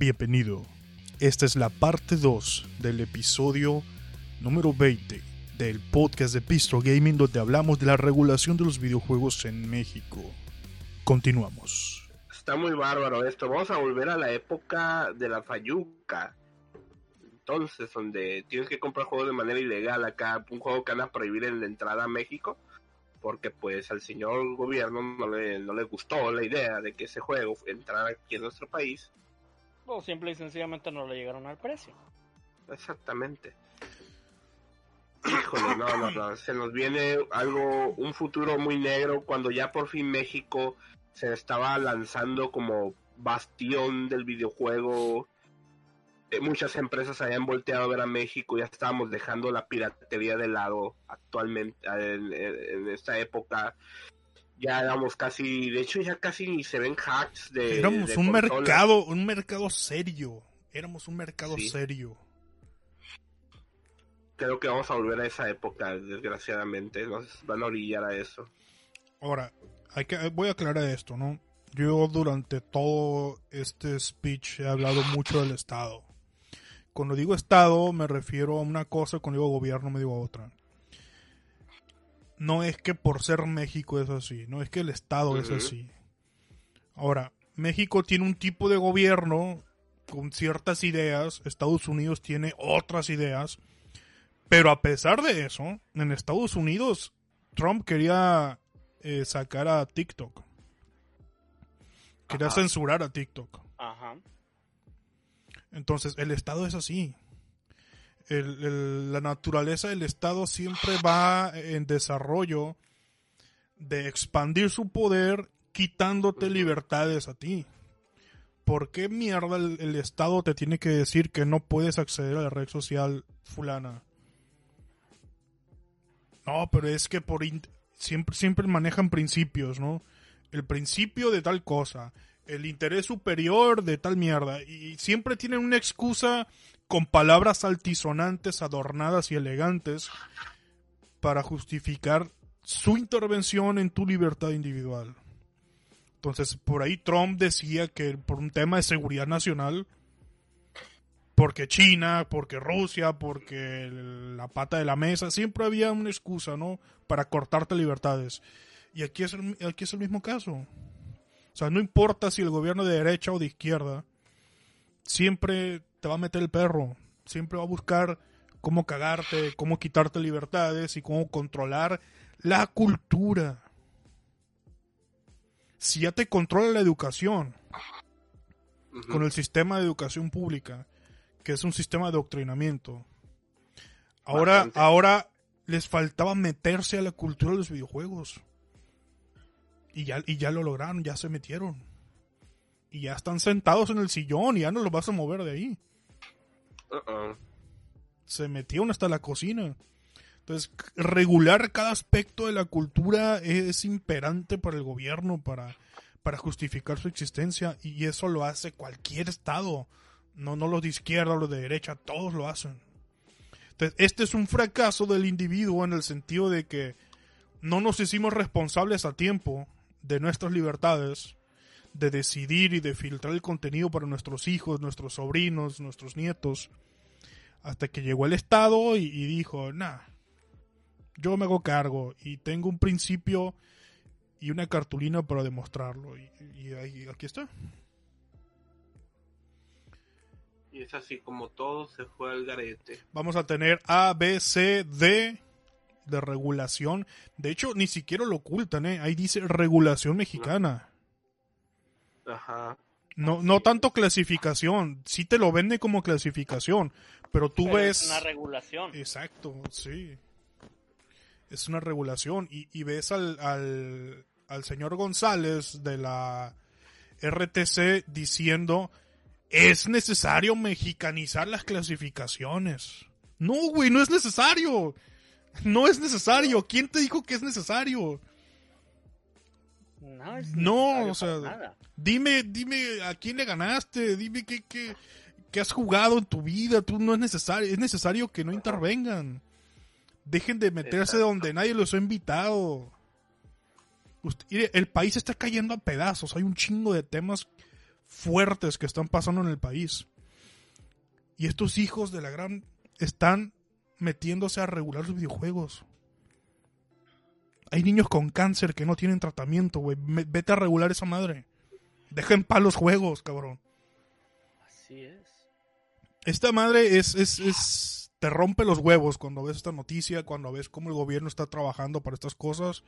Bienvenido. Esta es la parte 2 del episodio número 20 del podcast de Pistol Gaming donde hablamos de la regulación de los videojuegos en México. Continuamos. Está muy bárbaro esto. Vamos a volver a la época de la Fayuca. Entonces, donde tienes que comprar juegos de manera ilegal acá, un juego que van a prohibir en la entrada a México, porque pues al señor gobierno no le gustó la idea de que ese juego entrara aquí en nuestro país. O simple y sencillamente no le llegaron al precio. Exactamente. Híjole, no, no, no, se nos viene algo, un futuro muy negro cuando ya por fin México se estaba lanzando como bastión del videojuego. Eh, muchas empresas habían volteado a ver a México, ya estábamos dejando la piratería de lado actualmente en, esta época. Ya éramos casi, de hecho ya casi ni se ven hacks de... Éramos de un consolas. mercado, un mercado serio. Éramos un mercado Sí. serio. Creo que vamos a volver a esa época, desgraciadamente. Nos van a orillar a eso. Ahora, hay que, voy a aclarar esto, ¿no? Yo durante todo este speech he hablado mucho del Estado. Cuando digo Estado me refiero a una cosa, cuando digo gobierno me digo a otra. No es que por ser México es así, no es que el Estado es así. Ahora, México tiene un tipo de gobierno con ciertas ideas, Estados Unidos tiene otras ideas, pero a pesar de eso, en Estados Unidos Trump quería eh, sacar a TikTok. Quería Ajá. censurar a TikTok. Ajá. Entonces, el Estado es así. La naturaleza del Estado siempre va en desarrollo de expandir su poder quitándote libertades a ti. ¿Por qué mierda el, el Estado te tiene que decir que no puedes acceder a la red social fulana? No, pero es que por siempre, siempre manejan principios, ¿no? El principio de tal cosa, el interés superior de tal mierda, y siempre tienen una excusa con palabras altisonantes, adornadas y elegantes para justificar su intervención en tu libertad individual. Entonces, por ahí Trump decía que por un tema de seguridad nacional, porque China, porque Rusia, porque la pata de la mesa, siempre había una excusa, ¿no? Para cortarte libertades. Y aquí es aquí es el mismo caso. O sea, no importa si el gobierno de derecha o de izquierda, siempre te va a meter el perro. Siempre va a buscar cómo cagarte, cómo quitarte libertades y cómo controlar la cultura. Si ya te controla la educación, con el sistema de educación pública, que es un sistema de adoctrinamiento. Ahora, Bastante. ahora les faltaba meterse a la cultura de los videojuegos. Y ya, y ya lo lograron, ya se metieron. Y ya están sentados en el sillón y ya no los vas a mover de ahí. Se metieron hasta la cocina. Entonces, regular cada aspecto de la cultura es imperante para el gobierno, para, para justificar su existencia, y eso lo hace cualquier estado. No, no los de izquierda los de derecha, todos lo hacen. Entonces, este es un fracaso del individuo en el sentido de que no nos hicimos responsables a tiempo de nuestras libertades, de decidir y de filtrar el contenido para nuestros hijos, nuestros sobrinos, nuestros nietos, hasta que llegó el Estado y, y dijo, nah, yo me hago cargo y tengo un principio y una cartulina para demostrarlo. Y, y aquí está. Y es así como todo se fue al garete. Vamos a tener A, B, C, D de regulación. De hecho, ni siquiera lo ocultan, ¿eh? Ahí dice regulación mexicana. Ajá. No, no tanto clasificación. Sí te lo vende como clasificación. Pero tú Pero ves... Es una regulación. Exacto, sí. Es una regulación. Y, y ves al, al, al señor González de la RTC diciendo, es necesario mexicanizar las clasificaciones. No, güey, no es necesario. No es necesario. ¿Quién te dijo que es necesario? No, es No, o sea, nada. Dime, dime a quién le ganaste, dime qué, qué, qué has jugado en tu vida. Tú no es necesario, es necesario que no intervengan. Dejen de meterse Exacto. donde nadie los ha invitado. Usted- el país está cayendo a pedazos. Hay un chingo de temas fuertes que están pasando en el país. Y estos hijos de la gran están metiéndose a regular los videojuegos. Hay niños con cáncer que no tienen tratamiento, güey. Vete a regular esa madre. Deja en paz los juegos, cabrón. Así es. Esta madre es, es, es. Te rompe los huevos cuando ves esta noticia, cuando ves cómo el gobierno está trabajando para estas cosas.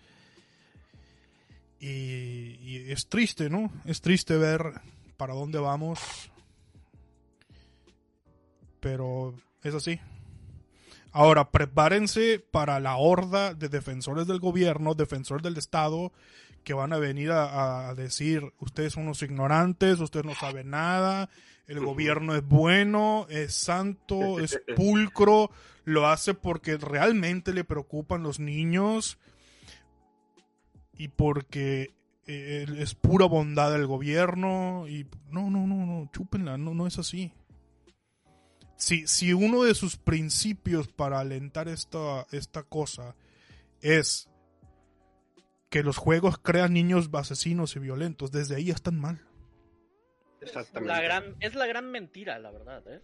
Y, y es triste, ¿no? Es triste ver para dónde vamos. Pero es así. Ahora, prepárense para la horda de defensores del gobierno, defensores del Estado, que van a venir a, a decir, ustedes son unos ignorantes, ustedes no saben nada, el gobierno es bueno, es santo, es pulcro, lo hace porque realmente le preocupan los niños y porque eh, es pura bondad del gobierno y no, no, no, no, chúpenla, no, no es así. Si, si uno de sus principios para alentar esta, esta cosa es que los juegos crean niños asesinos y violentos, desde ahí están mal. Exactamente. La gran, es la gran mentira, la verdad, ¿eh?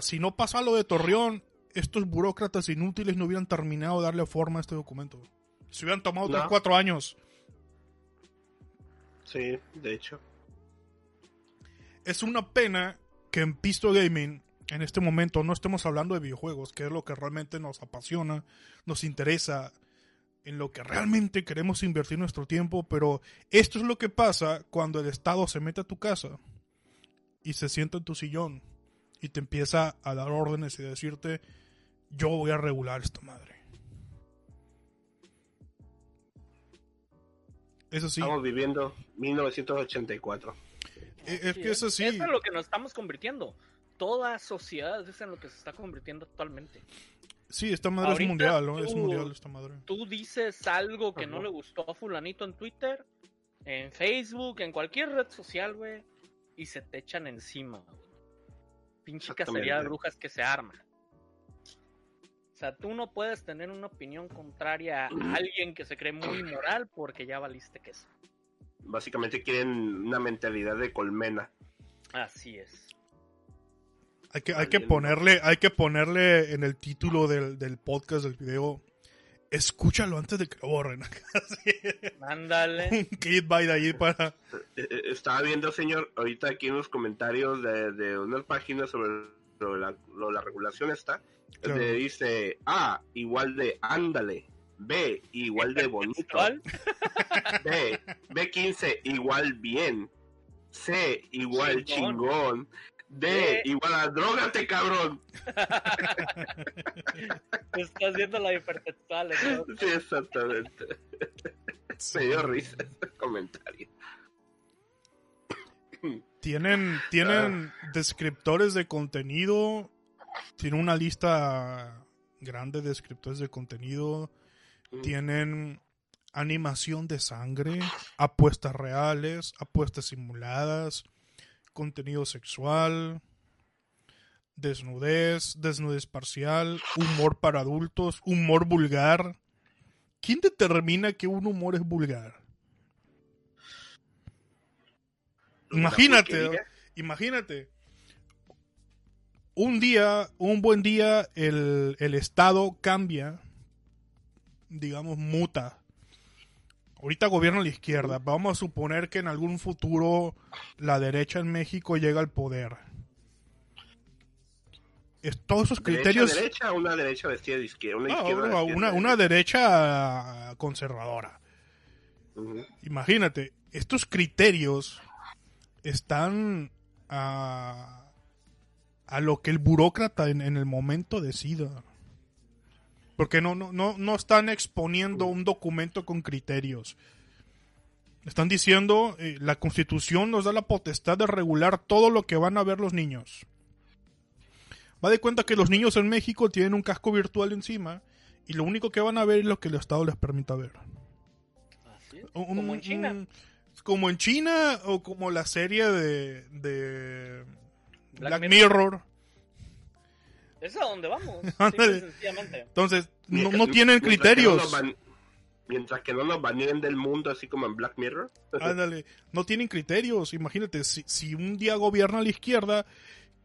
Si no pasa lo de Torreón, estos burócratas inútiles no hubieran terminado de darle forma a este documento. Se hubieran tomado otros No. cuatro años. Sí, de hecho. Es una pena en Pisto Gaming en este momento no estemos hablando de videojuegos, que es lo que realmente nos apasiona, nos interesa, en lo que realmente queremos invertir nuestro tiempo, pero esto es lo que pasa cuando el Estado se mete a tu casa y se sienta en tu sillón y te empieza a dar órdenes y decirte, yo voy a regular esta madre. Eso sí, Estamos viviendo 1984. E- es Sí, que es. Eso es lo que nos estamos convirtiendo. Toda sociedad es en lo que se está convirtiendo actualmente. Sí, esta madre Ahorita es mundial, ¿no? Es tú- mundial esta madre. Tú dices algo que no le gustó a fulanito en Twitter, en Facebook, en cualquier red social, güey, y se te echan encima. güey. Pinche cacería de brujas que se arma. O sea, tú no puedes tener una opinión contraria a alguien que se cree muy moral porque ya valiste queso. Básicamente quieren una mentalidad de colmena. Así es. Hay que, hay que ponerle, hay que ponerle en el título del, del podcast, del video, escúchalo antes de que lo borren. Ándale. un clickbait ahí para... Eh, eh, Estaba viendo, señor, ahorita aquí en los comentarios de, de unas páginas sobre lo de la, lo de la regulación está, Claro. donde dice A igual de ándale, B igual de bonito. B, B15 igual bien, C igual Chingón. chingón, D D. igual a drogate cabrón. Te estás viendo la hipertextual. ¿no? Sí, exactamente. Me dio risa ese comentario. Tienen, tienen descriptores de contenido, tienen una lista grande de descriptores de contenido, tienen animación de sangre, apuestas reales, apuestas simuladas, contenido sexual, desnudez, desnudez parcial, humor para adultos, humor vulgar. ¿Quién determina que un humor es vulgar? Imagínate, imagínate. Un día, un buen día, el, el Estado cambia, digamos, muta. Ahorita gobierna la izquierda. Vamos a suponer que en algún futuro la derecha en México llega al poder. Es, todos esos ¿Derecha, criterios... derecha o una derecha vestida de izquierda? Una Ah, izquierda una, vestida una, de una derecha conservadora. Imagínate, estos criterios están a, a lo que el burócrata en, en el momento decida. Porque no, no, no, no están exponiendo un documento con criterios. Están diciendo, eh, la constitución nos da la potestad de regular todo lo que van a ver los niños. Va de cuenta que los niños en México tienen un casco virtual encima y lo único que van a ver es lo que el Estado les permita ver. Así es. Un- Como en China. un- como en China o como la serie de, de Black, Black Mirror. Es a donde vamos. Entonces, no, no tienen criterios. Mientras que no nos baneen del mundo, así como en Black Mirror. Ándale, no tienen criterios. Imagínate, si, si un día gobierna la izquierda,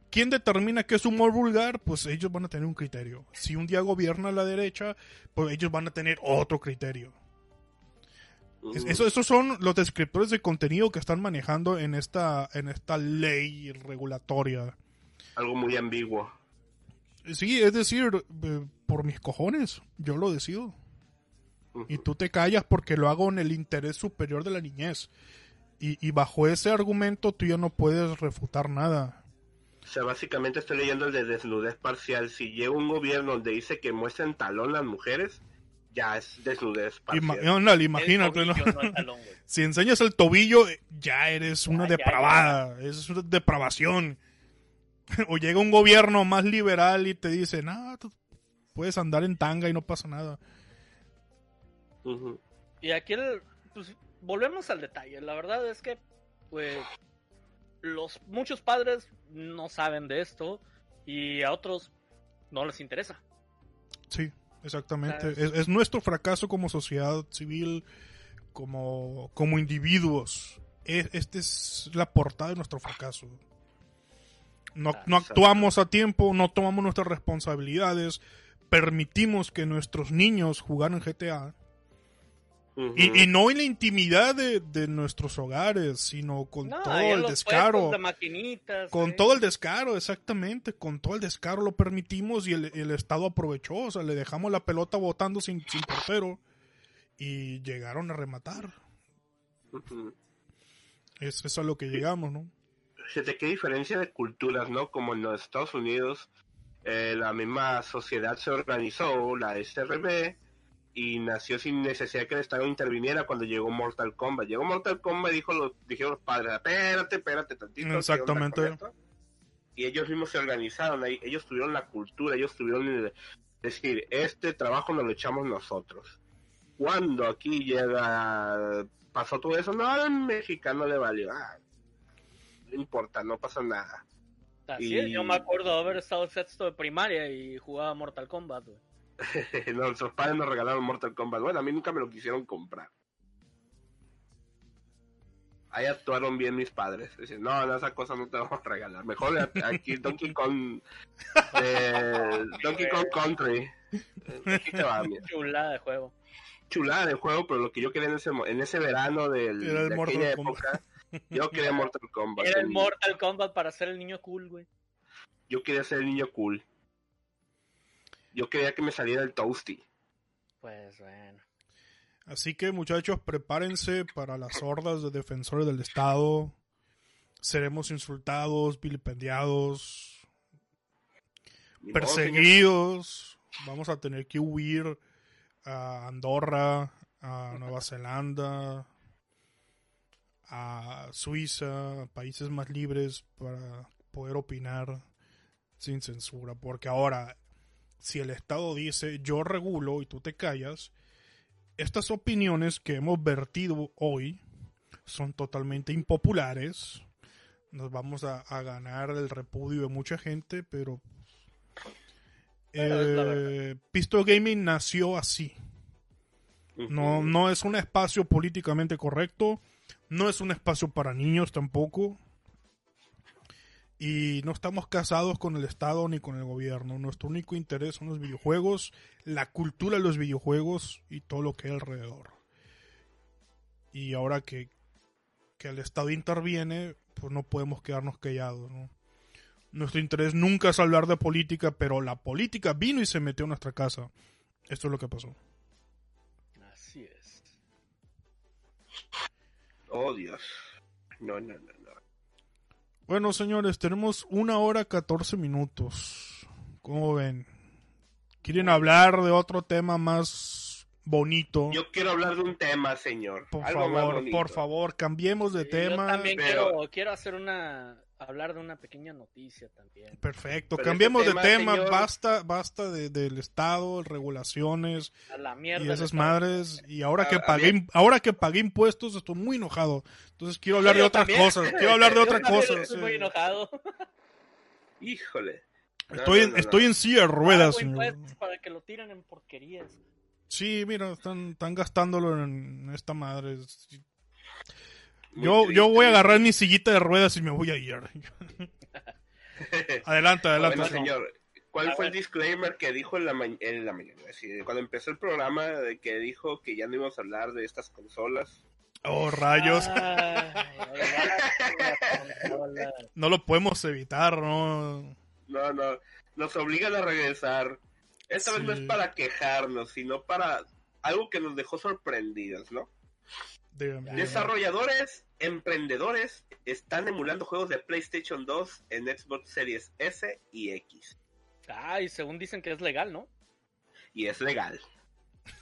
¿quién determina qué es humor vulgar? Pues ellos van a tener un criterio. Si un día gobierna la derecha, pues ellos van a tener otro criterio. Es- Eso, esos son los descriptores de contenido que están manejando en esta, en esta ley regulatoria. Algo muy ambiguo. Sí, es decir, eh, por mis cojones, yo lo decido. Y tú te callas porque lo hago en el interés superior de la niñez. Y, y bajo ese argumento tú ya no puedes refutar nada. O sea, básicamente estoy leyendo el de desnudez parcial. Si llega un gobierno donde dice que muestren talón las mujeres, ya es desnudez Ima- parcial. ándale, imagínate, El ¿no? tobillo, no el talón, güey. Si enseñas el tobillo, eh, ya eres una Ya, ya, depravada. Es una depravación. o llega un gobierno más liberal y te dice, no, tú puedes andar en tanga y no pasa nada. Y aquí, el- pues, volvemos al detalle. La verdad es que, pues, los muchos padres no saben de esto y a otros no les interesa. Sí, exactamente. Es, es nuestro fracaso como sociedad civil, como, como individuos. E- Esta es la portada de nuestro fracaso. No, Ah, no actuamos a tiempo, no tomamos nuestras responsabilidades, permitimos que nuestros niños jugaran GTA. Y, y no en la intimidad de, de nuestros hogares, sino con No, todo el descaro. de. Con eh. todo el descaro, exactamente, con todo el descaro lo permitimos y el, el Estado aprovechó, o sea, le dejamos la pelota botando sin, sin portero y llegaron a rematar. Es, es a lo que llegamos, ¿no? Fíjate qué diferencia de culturas, ¿no? Como en los Estados Unidos, eh, la misma sociedad se organizó, la SRB, y nació sin necesidad que el Estado interviniera cuando llegó Mortal Kombat. Llegó Mortal Kombat y dijo los, dijeron los padres, espérate, espérate tantito. ¿qué onda Exactamente. con esto?". Y ellos mismos se organizaron, ahí, ellos tuvieron la cultura, ellos tuvieron el- decir, este trabajo lo echamos nosotros. Cuando aquí llega, pasó todo eso, no, al mexicano le valió. Ah, no importa, no pasa nada. Así y- es, yo me acuerdo de haber estado sexto de primaria y jugaba Mortal Kombat, güey. Nuestros padres nos regalaron Mortal Kombat. Bueno, a mí nunca me lo quisieron comprar. Ahí actuaron bien mis padres. Dicen, no, no, esa cosa no te vamos a regalar. Mejor aquí Donkey Kong, eh, Donkey Kong Country. Eh, Aquí te va, mira. Chulada de juego. Chulada de juego, pero lo que yo quería en ese, en ese verano del, de aquella Kombat. época, yo quería Mortal Kombat. Era el Mortal Kombat para ser el niño cool, güey. Yo quería ser el niño cool. Yo quería que me saliera el Toasty. Pues bueno. Así que muchachos, prepárense para las hordas de defensores del Estado. Seremos insultados, vilipendiados, señor. perseguidos. Vamos a tener que huir a Andorra, a Nueva Zelanda, a Suiza, países más libres para poder opinar sin censura. Porque ahora, si el Estado dice yo regulo y tú te callas, estas opiniones que hemos vertido hoy son totalmente impopulares. Nos vamos a, a ganar el repudio de mucha gente, pero eh, Pisto Gaming nació así. No, no es un espacio políticamente correcto, no es un espacio para niños tampoco. Y no estamos casados con el Estado ni con el gobierno. Nuestro único interés son los videojuegos, la cultura de los videojuegos y todo lo que hay alrededor. Y ahora que, que el Estado interviene, pues no podemos quedarnos callados. Nuestro interés nunca es hablar de política, pero la política vino y se metió en nuestra casa. Esto es lo que pasó. Así es. Oh, Dios. No, no, no, no. Bueno, señores, tenemos una hora 14 minutos. ¿Cómo ven? ¿Quieren hablar de otro tema más bonito? Yo quiero hablar de un tema, señor. por Algo favor, por favor, cambiemos de Sí, tema. Yo también pero- quiero, quiero hacer una. Hablar de una pequeña noticia también. Perfecto, Pero cambiemos de tema, señor- Basta, basta de- del Estado, regulaciones A la mierda. y de esas madres. Y ahora A- que pagué, ahora que pagué impuestos, estoy muy enojado. Entonces quiero hablar de otras también. cosas. Quiero hablar de otras cosas. Estoy sí. muy enojado. Híjole. Estoy, no, estoy no. en silla de ruedas, Pago señor. para que lo tiren en porquerías. Sí, mira, están, están gastándolo en esta madre. Yo, yo voy a agarrar mi sillita de ruedas y me voy a ir. adelante, adelante. Bueno, señor, ¿cuál fue el disclaimer que dijo en la, en la mañana? cuando empezó el programa, de que dijo que ya no íbamos a hablar de estas consolas. Oh, rayos. no lo podemos evitar, ¿no? No, no. Nos obligan a regresar. Esta vez no es para quejarnos, sino para algo que nos dejó sorprendidos, ¿no? Desarrolladores, emprendedores están emulando juegos de PlayStation 2 en Xbox Series S y X. Ah, y según dicen que es legal, ¿no? Y es legal.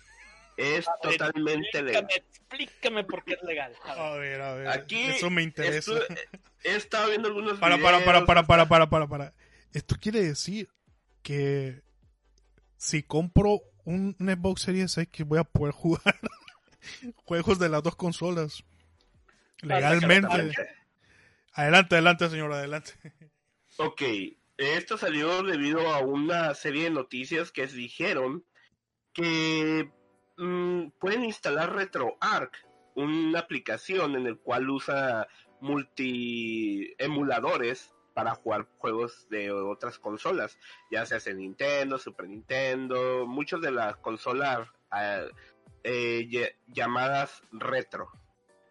Es totalmente legal. Explícame por qué es legal. A ver, a ver. Aquí Eso me interesa. he estado viendo algunos para, videos. Para, para, para, para, para, para, Esto quiere decir que si compro un, Xbox Series X voy a poder jugar juegos de las dos consolas. Legalmente. Adelante, adelante, señor, adelante. Ok, esto salió debido a una serie de noticias que dijeron que mm, pueden instalar RetroArch, una aplicación en el cual usa multi emuladores para jugar juegos de otras consolas, ya sea en Nintendo, Super Nintendo, muchos de las consolas ah, eh, llamadas retro,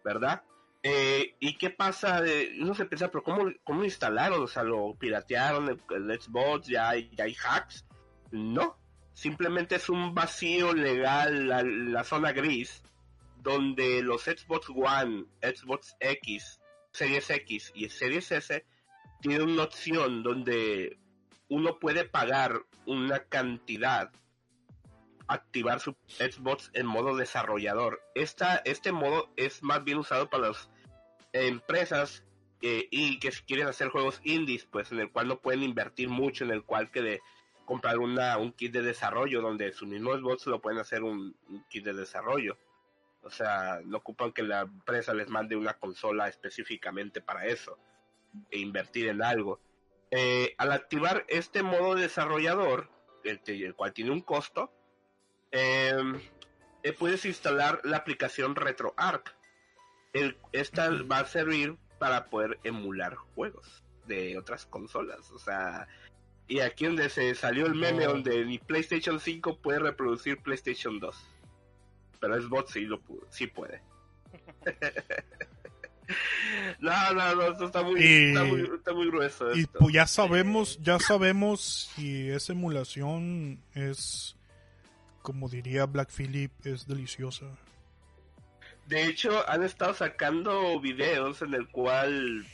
¿verdad? Eh, ¿Y qué pasa? uno se piensa, pero ¿cómo, cómo instalaron? O sea, ¿lo piratearon el, Xbox? ¿Ya ¿Ya hay hacks? No, simplemente es un vacío legal, la, zona gris, donde los Xbox One, Xbox X, Series X y Series S tiene una opción donde uno puede pagar una cantidad, activar su Xbox en modo desarrollador. Esta, este modo es más bien usado para las empresas y que quieren hacer juegos indies, pues en el cual no pueden invertir mucho, en el cual que de comprar una, un kit de desarrollo donde su mismo Xbox lo pueden hacer un, kit de desarrollo. O sea, no ocupan que la empresa les mande una consola específicamente para eso e invertir en algo. Eh, al activar este modo desarrollador, el, cual tiene un costo, eh, puedes instalar la aplicación RetroArch. El, esta va a servir para poder emular juegos de otras consolas. O sea, y aquí donde se salió el meme donde ni PlayStation 5 puede reproducir PlayStation 2. Pero Xbox sí, lo, sí puede. No, no, no, esto está muy, está muy, está muy grueso. Y pues ya sabemos, ya sabemos si esa emulación es, como diría Black Phillip, es deliciosa. De hecho, han estado sacando videos en el cual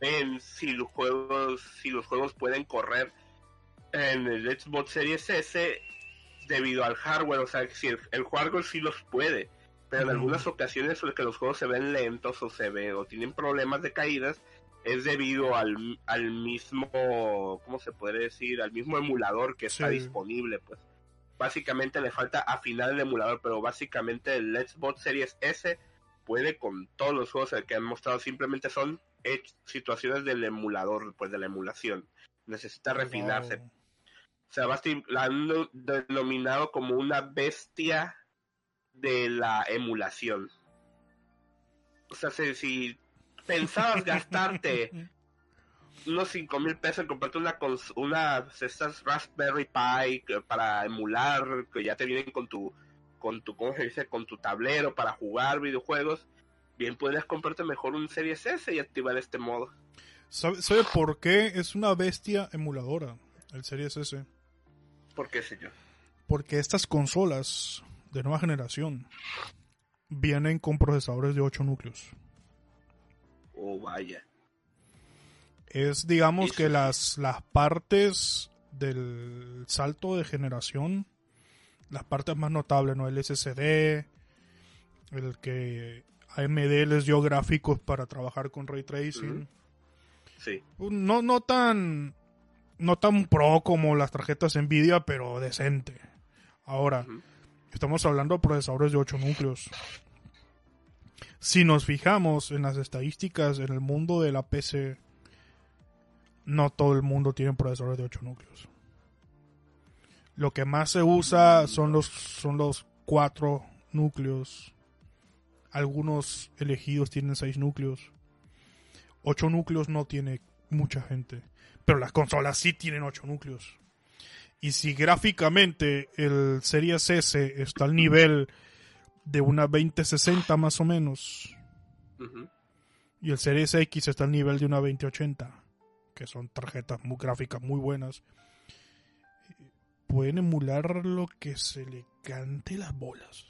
ven si los juegos, si los juegos pueden correr en el Xbox Series S debido al hardware, o sea, si el, el hardware sí los puede pero en algunas ocasiones que los juegos se ven lentos o se ven o tienen problemas de caídas es debido al, al mismo, ¿cómo se puede decir? Al mismo emulador que está disponible, pues. Básicamente le falta afinar el emulador, pero básicamente el Xbox Series S puede con todos los juegos que han mostrado, simplemente son situaciones del emulador, pues de la emulación. Necesita refinarse. O sea, la han denominado como una bestia de la emulación. O sea, si, pensabas gastarte unos 5 mil pesos en comprarte una, una estas Raspberry Pi para emular, que ya te vienen con tu, con tu, ¿cómo se dice? Con tu tablero para jugar videojuegos, bien podrías comprarte mejor un Series S y activar este modo. ¿Sabe, ¿Sabe por qué es una bestia emuladora el Series S? ¿Por qué, señor? Porque estas consolas de nueva generación vienen con procesadores de 8 núcleos. Oh, vaya. Es, digamos, que las, las partes del salto de generación, las partes más notables, ¿no? El SSD, el que AMD les dio gráficos para trabajar con ray tracing. Sí. No, no tan no tan pro como las tarjetas Nvidia, pero decente. Ahora, Estamos hablando de procesadores de 8 núcleos. Si nos fijamos en las estadísticas en el mundo de la PC, no todo el mundo tiene procesadores de 8 núcleos. Lo que más se usa son los, son los cuatro núcleos. Algunos elegidos tienen seis núcleos. Ocho núcleos no tiene mucha gente. Pero las consolas sí tienen ocho núcleos. Y si gráficamente el Series S está al nivel de una 2060 más o menos, y el Series X está al nivel de una 2080, que son tarjetas muy gráficas muy buenas, pueden emular lo que se le cante las bolas.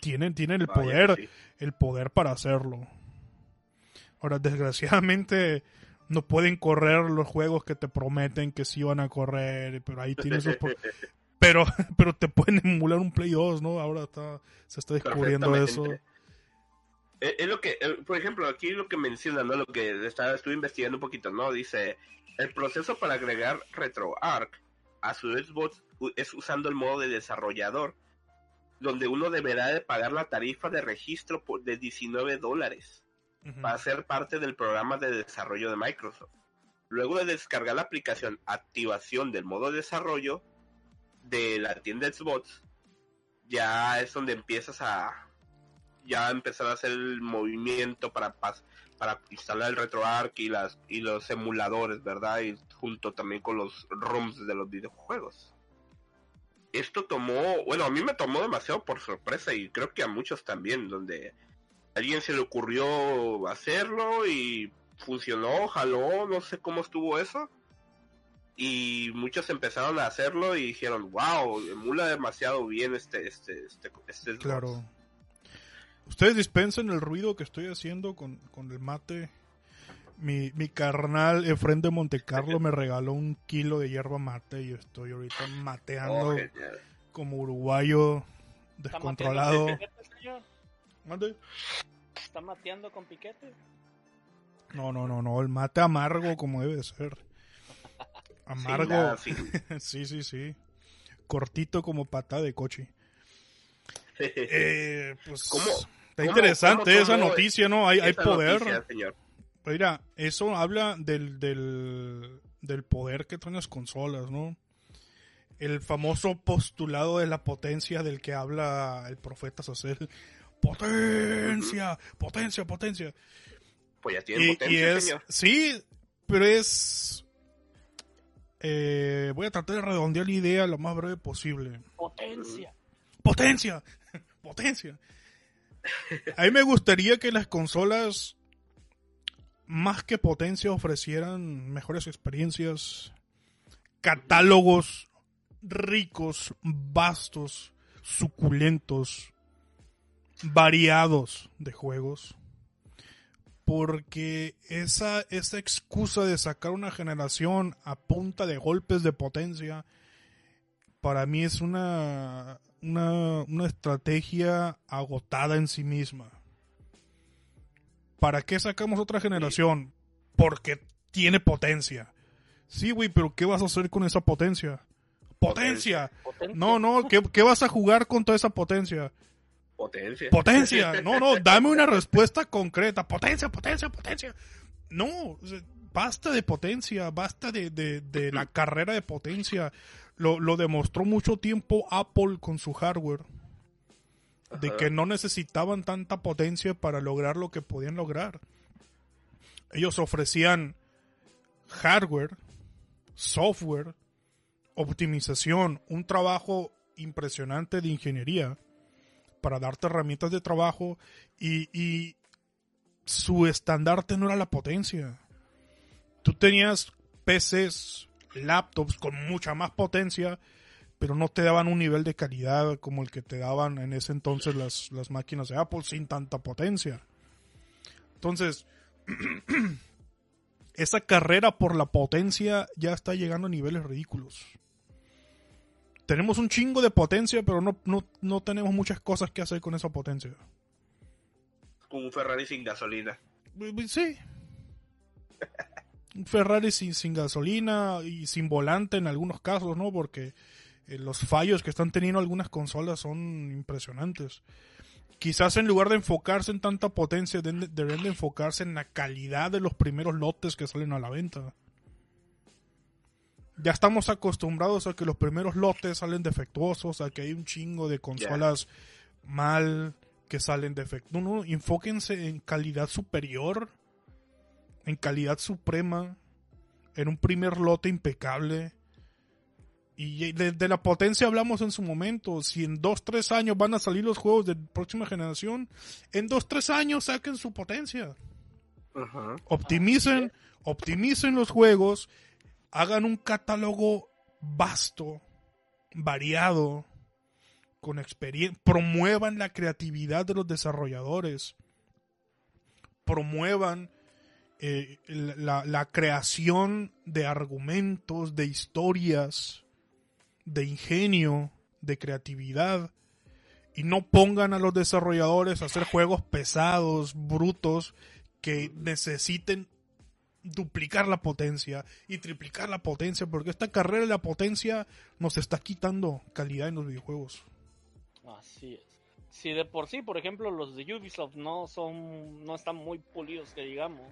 Tienen, tienen el Vaya poder, sí. el poder para hacerlo. Ahora, desgraciadamente, no pueden correr los juegos que te prometen que sí van a correr, pero ahí tienes sus pero, pero te pueden emular un Play 2, ¿no? Ahora está, se está descubriendo eso. Perfectamente. Es, lo que, eh, por ejemplo, aquí lo que menciona, ¿no? Lo que estaba, estuve investigando un poquito, ¿no? Dice, el proceso para agregar RetroArch a su Xbox es usando el modo de desarrollador, donde uno deberá de pagar la tarifa de registro de 19 dólares para ser parte del programa de desarrollo de Microsoft. Luego de descargar la aplicación activación del modo de desarrollo de la tienda Xbox, ya es donde empiezas a ya empezar a hacer el movimiento para para instalar el RetroArch y las y los emuladores, ¿verdad? Y junto también con los ROMs de los videojuegos. Esto tomó, bueno, a mí me tomó demasiado por sorpresa y creo que a muchos también, donde a alguien se le ocurrió hacerlo y funcionó, jaló, no sé cómo estuvo eso. Y muchos empezaron a hacerlo y dijeron, wow, emula demasiado bien este, este, este, este Xbox". Claro. Ustedes dispensen el ruido que estoy haciendo con, con el mate. Mi, mi carnal Efren de Montecarlo me regaló un kilo de hierba mate y estoy ahorita mateando Oh, como uruguayo ¿Está descontrolado. mateando con piquete, señor? Mande. ¿Está mateando con piquete? No, no, no, no, el mate amargo como debe de ser. Amargo. nada, sí. sí, sí, sí. Cortito como patada de coche. Eh, pues ¿Cómo- está cómo- interesante cómo esa noticia, ¿no? Hay, hay poder. noticia, señor. Mira, eso habla del, del, del poder que traen las consolas, ¿no? El famoso postulado de la potencia del que habla el profeta Sacel. Potencia, potencia, potencia. Pues ya tiene Y, potencia, y es, señor. sí, pero es... eh, voy a tratar de redondear la idea lo más breve posible. Potencia. Potencia, potencia. A mí me gustaría que las consolas, más que potencia, ofrecieran mejores experiencias, catálogos ricos, vastos, suculentos, variados de juegos. Porque esa, esa excusa de sacar una generación a punta de golpes de potencia, para mí es una, una, una estrategia agotada en sí misma. ¿Para qué sacamos otra generación? Porque tiene potencia. Sí, güey, pero ¿qué vas a hacer con esa potencia? Potencia. Potencia. No, no, ¿qué, qué vas a jugar con toda esa potencia? Potencia. Potencia. No, no, dame una respuesta concreta. Potencia, potencia, potencia. No, basta de potencia, basta de, de- de la carrera de potencia. Lo, lo demostró mucho tiempo Apple con su hardware. De que no necesitaban tanta potencia para lograr lo que podían lograr. Ellos ofrecían hardware, software, optimización, un trabajo impresionante de ingeniería para darte herramientas de trabajo y, y su estandarte no era la potencia. Tú tenías PCs, laptops con mucha más potencia, pero no te daban un nivel de calidad como el que te daban en ese entonces las, las máquinas de Apple sin tanta potencia. Entonces, esa carrera por la potencia ya está llegando a niveles ridículos. Tenemos un chingo de potencia, pero no, no, no tenemos muchas cosas que hacer con esa potencia. Con un Ferrari sin gasolina. Sí. Ferrari sin, sin gasolina y sin volante en algunos casos, ¿no? Porque eh, los fallos que están teniendo algunas consolas son impresionantes. Quizás en lugar de enfocarse en tanta potencia, deberían de enfocarse en la calidad de los primeros lotes que salen a la venta. ya estamos acostumbrados a que los primeros lotes salen defectuosos, a que hay un chingo de consolas mal que salen defectuosas. No, no, enfóquense en calidad superior, en calidad suprema, en un primer lote impecable. Y de, de la potencia hablamos en su momento. Si en 2-3 años van a salir los juegos de próxima generación, en 2-3 años saquen su potencia. Optimicen, optimicen los juegos, hagan un catálogo vasto, variado, con experiencia, promuevan la creatividad de los desarrolladores, promuevan eh, la, la creación de argumentos, de historias, de ingenio, de creatividad, y no pongan a los desarrolladores a hacer juegos pesados, brutos, que necesiten duplicar la potencia y triplicar la potencia, porque esta carrera de la potencia nos está quitando calidad en los videojuegos. Así es. Si de por sí, por ejemplo, los de Ubisoft no son, no están muy pulidos, que digamos,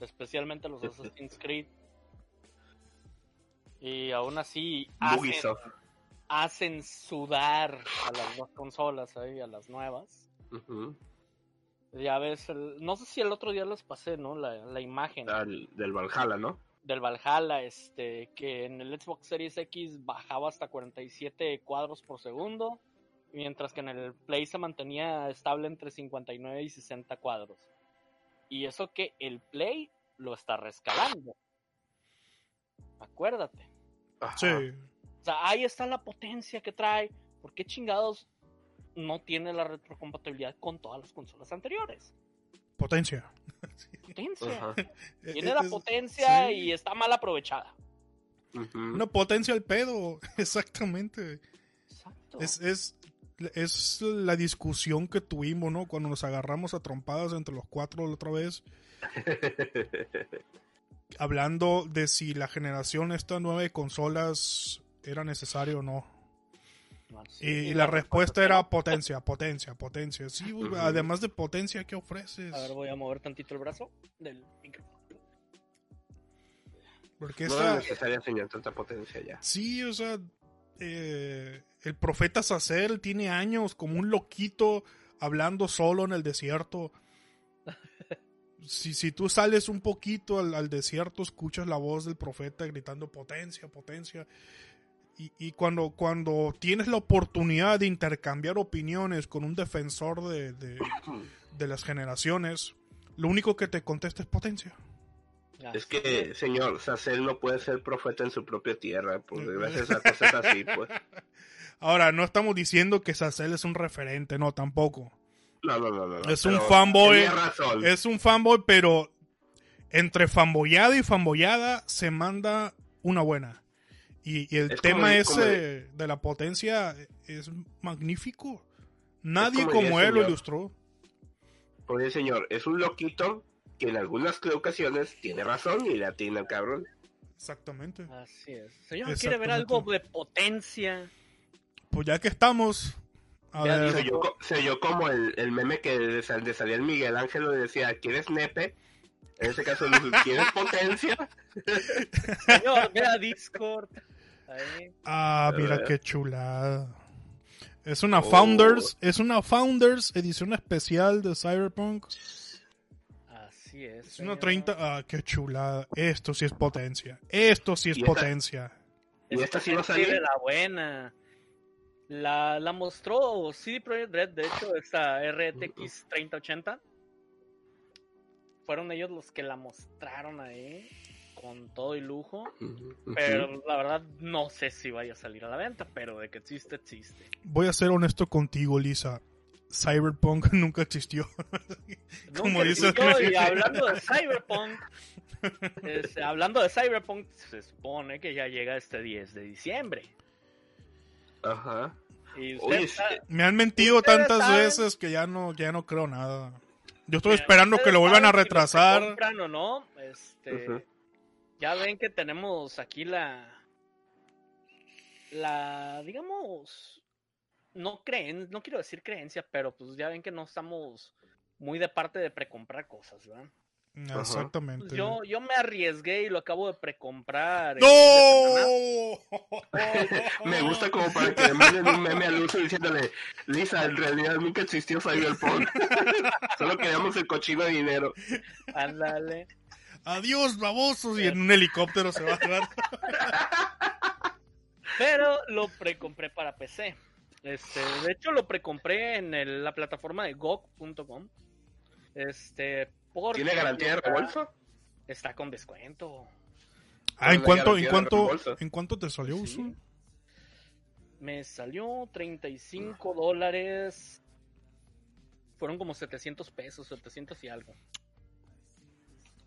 especialmente los Assassin's Creed. Y aún así hacen, hacen sudar a las dos consolas ahí, a las nuevas. Ya ves, el- no sé si el otro día les pasé, ¿no? La, la imagen Al- del Valhalla, ¿no? del Valhalla, este, que en el Xbox Series X bajaba hasta 47 cuadros por segundo, mientras que en el Play se mantenía estable entre 59 y 60 cuadros. Y eso que el Play lo está rescalando. Acuérdate. Ajá. Sí, O sea, ahí está la potencia que trae. ¿Por qué chingados no tiene la retrocompatibilidad con todas las consolas anteriores? potencia. Potencia. Ajá. Tiene la potencia sí. y está mal aprovechada. Una potencia al pedo, exactamente. Exacto. Es, es, es la discusión que tuvimos, ¿no? Cuando nos agarramos a trompadas entre los cuatro la otra vez, hablando de si la generación esta nueva de consolas era necesaria o no. Y, la respuesta era potencia, potencia, potencia. Sí, además de potencia, ¿qué ofreces? A ver, voy a mover tantito el brazo del micrófono. Porque No esta... es necesaria, señor, tanta potencia ya. Sí, o sea, eh, el profeta Sacer tiene años como un loquito hablando solo en el desierto. Si, si tú sales un poquito al, desierto, escuchas la voz del profeta gritando potencia, potencia. Y, y cuando, cuando tienes la oportunidad de intercambiar opiniones con un defensor de, de, de las generaciones, lo único que te contesta es potencia. Es que, señor, Sacel no puede ser profeta en su propia tierra, por gracias a cosas así, pues. Ahora, no estamos diciendo que Sacer es un referente, no, tampoco. No, no, no, no. Es un fanboy. razón. Es un fanboy, pero entre fanboyada y fanboyada se manda una buena. Y, y el Es tema como- ese como- de la potencia es magnífico. Nadie como él lo ilustró. Porque, señor, es un loquito que en algunas ocasiones tiene razón y la tiene el cabrón. Exactamente. Así es. Señor, ¿quiere ver algo de potencia? Pues ya que estamos. A Ya ver, Se oyó, co- se oyó como el, el meme que de salía el Miguel Ángel y decía, ¿quieres nepe? En este caso, ¿quieres potencia? Señor, vea Discord. Ahí. ah, mira qué chulada. Es una Oh. Founders, es una Founders edición especial de Cyberpunk. Así es. Es una señor. 30, ah, qué chulada. Esto sí es potencia. Esto sí es ¿Y esta? potencia. ¿Y esta sí va a salir? la buena. La, la mostró CD Projekt Red, de hecho, esta RTX 3080. Fueron ellos los que la mostraron ahí con todo y lujo. Pero la verdad no sé si vaya a salir a la venta, pero de que existe, existe. Voy a ser honesto contigo, Lisa. Cyberpunk nunca existió. Como Nunca dice- existió, y hablando de Cyberpunk, este, hablando de Cyberpunk, se supone que ya llega este 10 de diciembre. Ajá. Y usted Oye, está- sí. Me han mentido tantas saben- veces que ya no, ya no creo nada. Yo estoy esperando que lo vuelvan a si retrasar. compran o no, este, ya ven que tenemos aquí la, la, digamos, no creen, no quiero decir creencia, pero pues ya ven que no estamos muy de parte de precomprar cosas, ¿verdad? Exactamente. Pues Yo, yo me arriesgué y lo acabo de precomprar. el ¡No! Me gusta como para que le manden un meme al uso diciéndole, Lisa, en realidad nunca existió Cyberpunk. Solo queríamos el cochino de dinero. Ándale. Adiós, babosos. Y en un helicóptero se va a dar. Pero lo precompré para PC. Este, de hecho, lo precompré en el- la plataforma de GOG.com. Este, porque ¿Tiene garantía de está- reembolso? Está con descuento. Ah, ¿en cuánto, en cuánto, en cuánto te salió, Sí. Usul? Me salió 35 dólares. Fueron como 700 pesos, 700 y algo.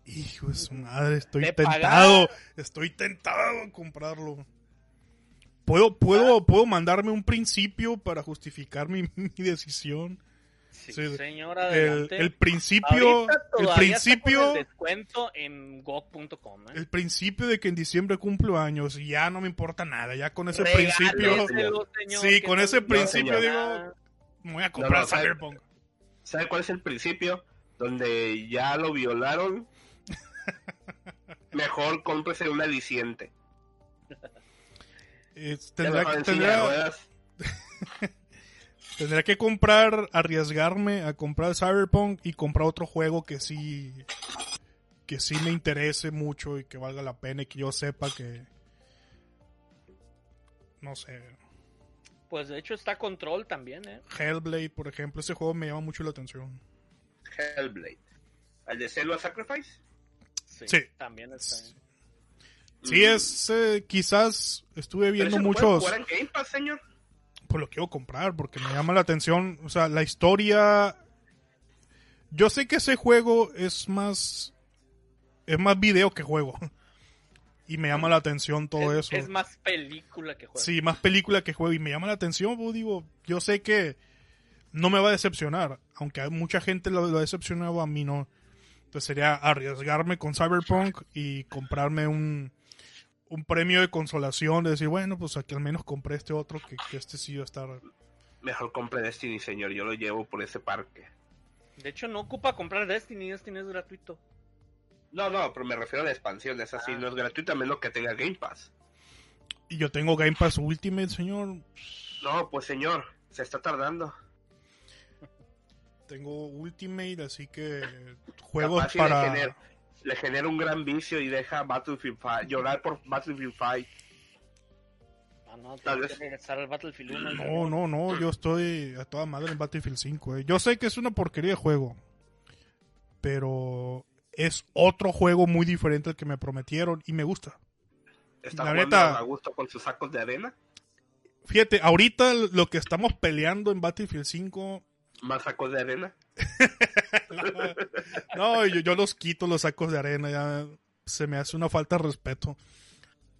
Hijo de su madre, estoy tentado. pagar. Estoy tentado a comprarlo. ¿Puedo, puedo, ¿Puedo mandarme un principio para justificar mi, mi decisión? Sí, Sí, señor, El, el principio, el principio, el descuento en GOG.com. ¿eh? el principio de que en diciembre cumplo años y ya no me importa nada. Ya con ese Regáleselo, principio señor, Sí, con no ese principio digo- me voy a comprar no, ¿sabe? Cyberpunk. ¿Sabe cuál es el principio? Donde ya lo violaron. Mejor cómprese un aliciente. Eh, tendrá, que- tendrá, tendrá comprar, arriesgarme a comprar Cyberpunk y comprar otro juego que sí que sí me interese mucho y que valga la pena y que yo sepa que no sé, Pues de hecho está Control también, ¿eh? Hellblade, por ejemplo, ese juego me llama mucho la atención. Hellblade. ¿El de Selva Sacrifice? Sí. Sí. También está. Sí, es eh, quizás estuve ¿Pero viendo ese lo puede muchos jugar en Game Pass, señor? pues lo quiero comprar porque me llama la atención. O sea, la historia. Yo sé que ese juego es más. Es más video que juego. Y me llama la atención todo es, eso. es más película que juego. Sí, más película que juego. Y me llama la atención, pues digo, yo sé que no me va a decepcionar. Aunque hay mucha gente lo, lo ha decepcionado, a mí no. Entonces sería arriesgarme con Cyberpunk y comprarme un, un premio de consolación. De decir, bueno, pues aquí al menos compré este otro, que, que este sí va a estar. Mejor compre Destiny, señor. Yo lo llevo por ese parque. De hecho, no ocupa comprar Destiny. Destiny es gratuito. No, no, pero me refiero a la expansión. Es así, Ah. no es gratuito a menos que tenga Game Pass. Y yo tengo Game Pass Ultimate, señor. No, pues señor, se está tardando. Tengo Ultimate, así que juegos Capaz y le para. Le genera un gran vicio y deja Battlefield 5, llorar por Battlefield 5. Ah, no, Tal vez. que regresar al Battlefield 1. No, no, no, yo estoy a toda madre en Battlefield 5. eh. Yo sé que es una porquería de juego, pero es otro juego muy diferente al que me prometieron y me gusta. Está La neta- a gusto con sus sacos de arena. Fíjate, ahorita lo que estamos peleando en Battlefield 5, Más sacos de arena. no, yo, yo los quito los sacos de arena, ya se me hace una falta de respeto.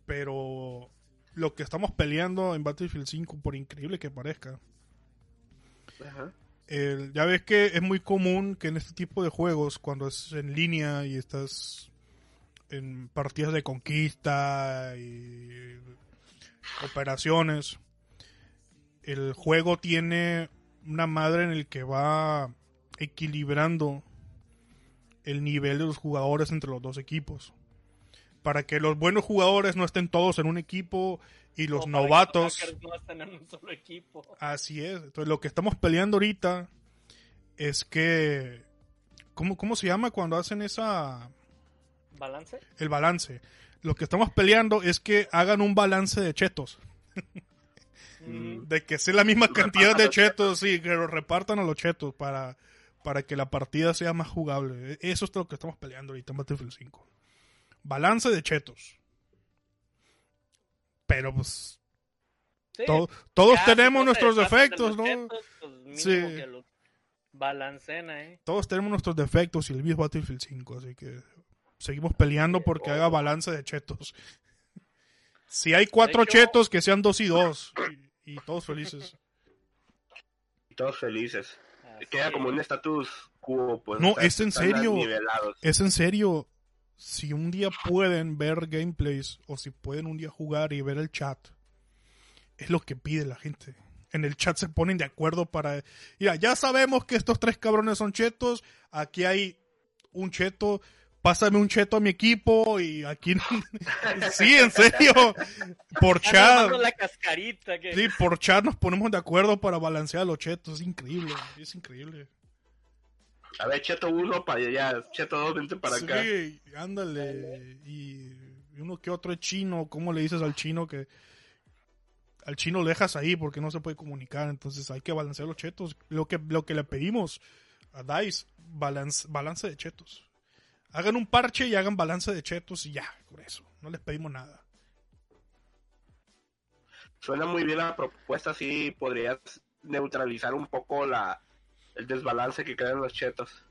Pero lo que estamos peleando en Battlefield 5, por increíble que parezca, Ajá. Ya ves que es muy común que en este tipo de juegos, cuando es en línea y estás en partidas de conquista y operaciones, el juego tiene una madre en el que va equilibrando el nivel de los jugadores entre los dos equipos. Para que los buenos jugadores no estén todos en un equipo y los O para que novatos... no estén en un solo equipo. Así es. Entonces, lo que estamos peleando ahorita es que. ¿Cómo, cómo se llama cuando hacen esa. ¿Balance? el balance? Lo que estamos peleando es que hagan un balance de chetos. Mm, De que sea la misma cantidad de chetos, sí, que lo repartan a los chetos para, para que la partida sea más jugable. Eso es lo que estamos peleando ahorita en Battlefield 5. Balance de chetos. Pero pues. sí, to- todos ya, tenemos nuestros de defectos, ¿no? chetos, pues, Sí. que los balancen ahí. todos tenemos nuestros defectos y el mismo Battlefield 5, así que seguimos peleando porque haga balance de chetos. Si hay cuatro hecho- chetos, que sean dos y dos. Y, y todos felices. Y todos felices. Queda como un estatus quo, pues. No, o sea, es en serio. Es en serio, si un día pueden ver gameplays o si pueden un día jugar y ver el chat, es lo que pide la gente. En el chat se ponen de acuerdo para... Mira, ya sabemos que estos tres cabrones son chetos, aquí hay un cheto, pásame un cheto a mi equipo y aquí... sí, en serio. Por chat. nomás la cascarita que... Sí, por chat nos ponemos de acuerdo para balancear los chetos. Es increíble, es increíble. A ver, Cheto 1 para allá, Cheto 2 vente para sí, acá. ándale. Y, y uno que otro es chino. ¿Cómo le dices al chino que al chino lo dejas ahí porque no se puede comunicar? Entonces hay que balancear los chetos. Lo que, lo que le pedimos a DICE, balance, balance de chetos. Hagan un parche y hagan balance de chetos y ya, por eso. No les pedimos nada. Suena muy bien la propuesta, sí podrías neutralizar un poco la el desbalance que crean los chetos.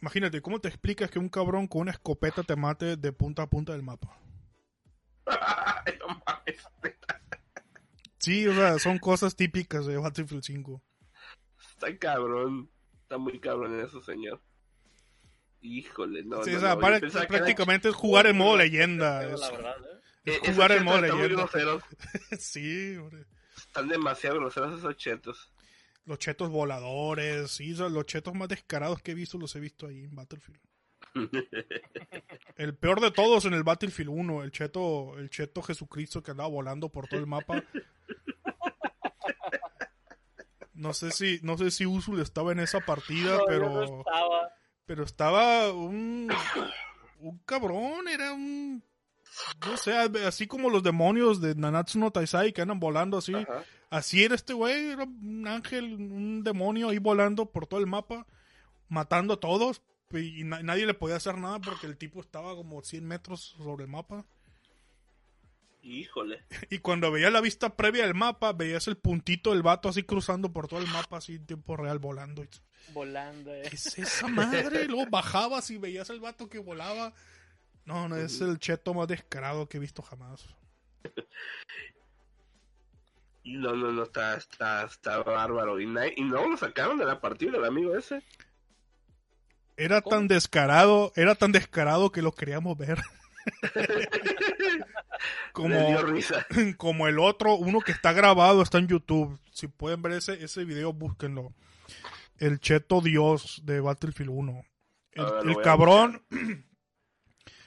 Imagínate, ¿cómo te explicas que un cabrón con una escopeta te mate de punta a punta del mapa? Sí, o sea, son cosas típicas de Battlefield 5. Está cabrón. Está muy cabrón eso, señor. Híjole, no. Sí, no, o sea, no, para- prácticamente es jugar en modo Pero leyenda. la es- verdad, ¿eh? Eh, Es esos jugar en modo leyenda. sí, hombre. Están demasiado groseros esos chetos. Los chetos voladores, sí, son los chetos más descarados que he visto los he visto ahí en Battlefield. El peor de todos en el Battlefield 1, el cheto, el cheto Jesucristo que andaba volando por todo el mapa. No sé si, no sé si Usul estaba en esa partida, No, yo pero, no estaba. Pero estaba un, un cabrón, era un, no sé, así como los demonios de Nanatsu no Taisai que andan volando así. Ajá. Así era este güey, era un ángel, un demonio ahí volando por todo el mapa, matando a todos, y na- nadie le podía hacer nada porque el tipo estaba como 100 metros sobre el mapa. Híjole. Y cuando veías la vista previa del mapa, veías el puntito del vato así cruzando por todo el mapa, así en tiempo real, volando. Y Volando, eh. ¿Qué es esa madre? Luego bajabas y veías el vato que volaba. No, no, es el cheto más descarado que he visto jamás. No, no, no, está, está, está bárbaro. Y, no lo sacaron de la partida el amigo ese. Era ¿Cómo? tan descarado, era tan descarado que lo queríamos ver. como, Le dio risa. como el otro, uno que está grabado, está en YouTube. Si pueden ver ese, ese video, búsquenlo. El Cheto Dios de Battlefield 1. El, ver, cabrón.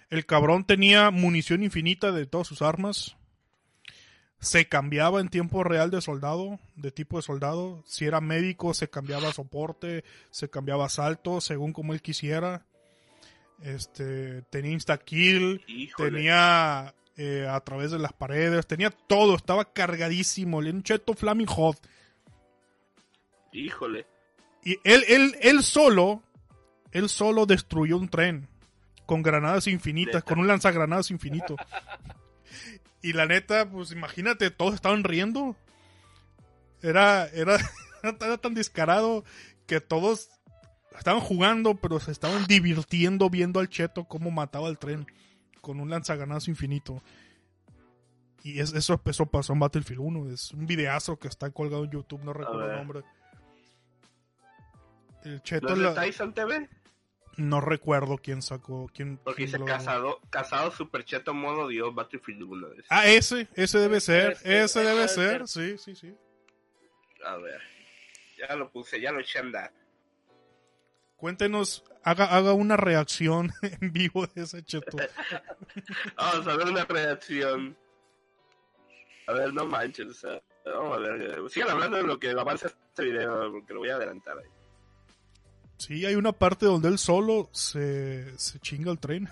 El cabrón tenía munición infinita de todas sus armas. Se cambiaba en tiempo real de soldado, de tipo de soldado. Si era médico, se cambiaba soporte, se cambiaba a asalto, según como él quisiera. Este, tenía insta-kill, tenía eh, a través de las paredes, tenía todo, estaba cargadísimo, un cheto Flaming Hot. Híjole. Y él, él, él solo, él solo destruyó un tren con granadas infinitas, con un lanzagranadas infinito. y la neta, pues imagínate, todos estaban riendo. Era, era, era tan descarado que todos estaban jugando, pero se estaban divirtiendo viendo al cheto cómo mataba al tren con un lanzagranadas infinito. Y es- eso, eso pasó en Battlefield 1. Es un videazo que está colgado en YouTube, no recuerdo el nombre. El ¿No cheto es de la- Tyson TV? no recuerdo quién sacó. Quién, Porque quién dice lo- casado, casado super cheto modo Dios Battlefield 1. dice. Ah, ese, ese debe ser. Ese, Ese debe ser. Sí, sí, sí. A ver. Ya lo puse, ya lo eché a andar. Cuéntenos, haga, haga una reacción en vivo de ese cheto. Vamos a ver una reacción. A ver, no manches. o sea, vamos a ver. eh, Sigan hablando de lo que avanza este video, porque lo voy a adelantar ahí. Sí, hay una parte donde él solo se, se chinga el tren.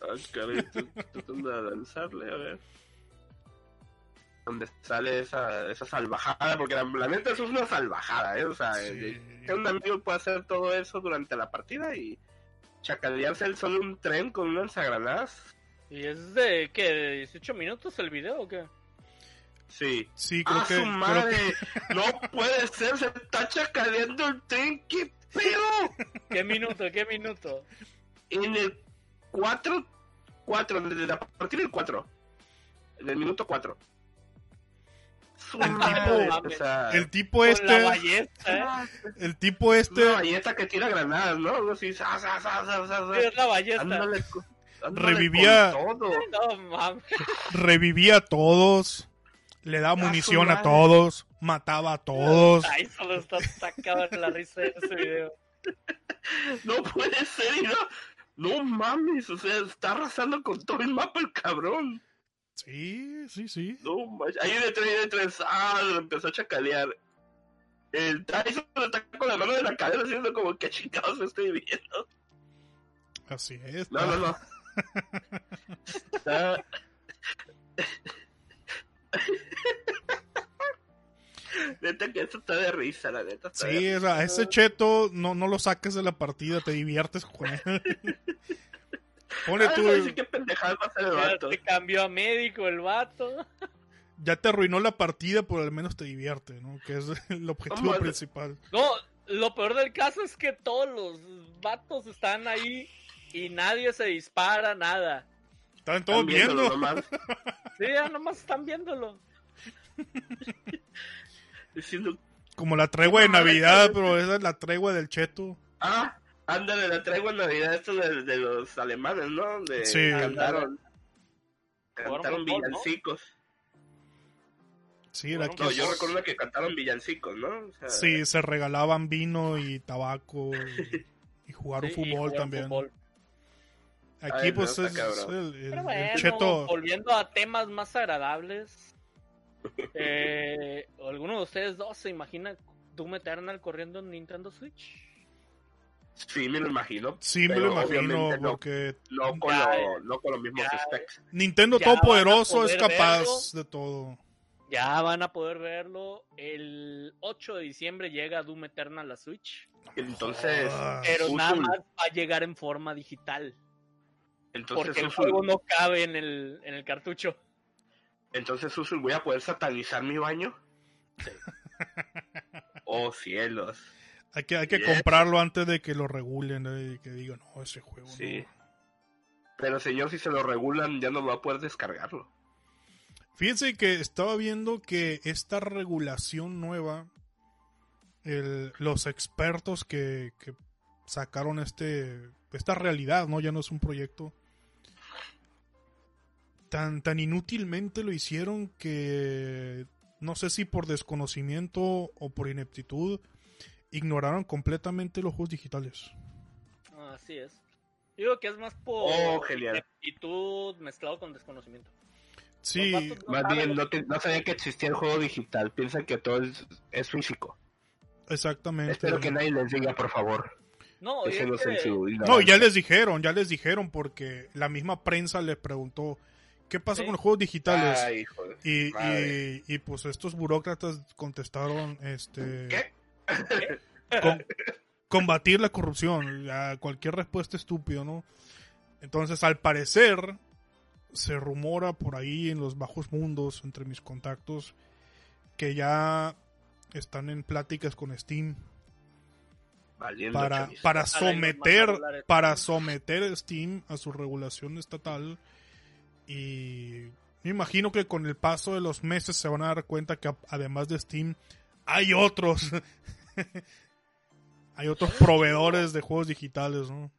Ah, caray, estoy tratando de lanzarle, a ver. Donde sale esa, esa salvajada, porque la, la neta eso es una salvajada, ¿eh? O sea, Sí. eh, que un amigo puede hacer todo eso durante la partida y chacalearse él solo un tren con un lanzagranadas. ¿Y es de qué? ¿De 18 minutos el video o qué? Sí. Sí, creo ¡Ah, que. su creo madre! que- ¡No puede ser! ¡Se está chacaleando el tren! ¡Qué pedo! ¿Qué minuto? ¿Qué minuto? En el 4, 4, desde a partir del 4, en el minuto 4. Su El madre, tipo- o sea, el tipo Con la este. ballesta, ¿eh? El tipo este. una ballesta que tira granadas, ¿no? Así, sa, sa, sa, sa, sa, sa. Sí, es la ballesta. Ándale ándale Revivía- todo. No mames. revivía a todos. Le daba munición a todos. Mataba a todos. Ahí solo está sacado en la risa de ese video. No puede ser, y no, No mames, o sea, está arrasando con todo el mapa el cabrón. Sí, sí, sí. No. Ahí de tres, de tres, ah, lo empezó a chacalear. El Tyson está con la mano de la cadera haciendo como que chingados estoy viendo. Así es. No, no, no. Está- neta que esto está de risa, la neta. está de Sí, o sea, ese cheto no, no lo saques de la partida, te diviertes con él. Pone Ah, tú, qué pendejada va a ser el vato. se cambió a médico el vato. ya te arruinó la partida, pero al menos te divierte, ¿no? Que es el objetivo principal. No, lo peor del caso es que todos los vatos están ahí y nadie se dispara, nada. Estaban todos Están viéndolo viendo. nomás, Sí, ya nomás están viéndolo. diciendo, Como la tregua de Navidad, pero esa es la tregua del cheto. ah, ándale, la traigo en Navidad esto de, de los alemanes, ¿no? De, Sí. Cantaron, cantaron villancicos. Sí, era Bueno, que No, yo recuerdo que cantaron villancicos, ¿no? O sea, sí, se regalaban vino y tabaco y, y jugaron Sí, fútbol también. fútbol. Aquí Ay, pues es el, el- Pero el bueno, cheto. volviendo a temas más agradables. Eh, ¿Alguno de ustedes dos se imagina Doom Eternal corriendo en Nintendo Switch? Sí, me lo imagino. Sí, me lo imagino, no, porque no, con Ya, lo- no con los mismos ya. specs. Nintendo Ya Todopoderoso es capaz verlo. de todo. Ya van a poder verlo. El 8 de diciembre llega Doom Eternal a Switch. Entonces, Ah, Pero Usul. nada más va a llegar en forma digital. entonces, Porque el Usul, juego no cabe en el, en el cartucho. Entonces Usul, voy a poder satanizar mi baño. oh cielos. hay que, hay que Yes. comprarlo antes de que lo regulen eh, y que digan, no, ese juego Sí. no. Pero señor, si se lo regulan, ya no va a poder descargarlo. Fíjense que estaba viendo que esta regulación nueva, el- los expertos que, que sacaron este esta realidad, ¿no? Ya no es un proyecto. Tan, tan inútilmente lo hicieron que no sé si por desconocimiento o por ineptitud ignoraron completamente los juegos digitales. Así es. Digo que es más por Oh, ineptitud mezclado con desconocimiento. Sí, no Más bien, no, te- no sabía que existía el juego digital. Piensan que todo es, es físico. exactamente. Espero que nadie les diga, por favor. No, es que- No, ya les dijeron, ya les dijeron porque la misma prensa les preguntó qué pasa con los juegos digitales Ay, hijo de- y, madre. y, y, pues estos burócratas contestaron este ¿Qué? con- combatir la corrupción, ya, cualquier respuesta estúpida, ¿no? Entonces, al parecer se rumora por ahí en los bajos mundos entre mis contactos que ya están en pláticas con Steam Valiendo para, para someter para someter a Steam a su regulación estatal y me imagino que con el paso de los meses se van a dar cuenta que además de Steam hay otros hay otros proveedores de juegos digitales ¿no?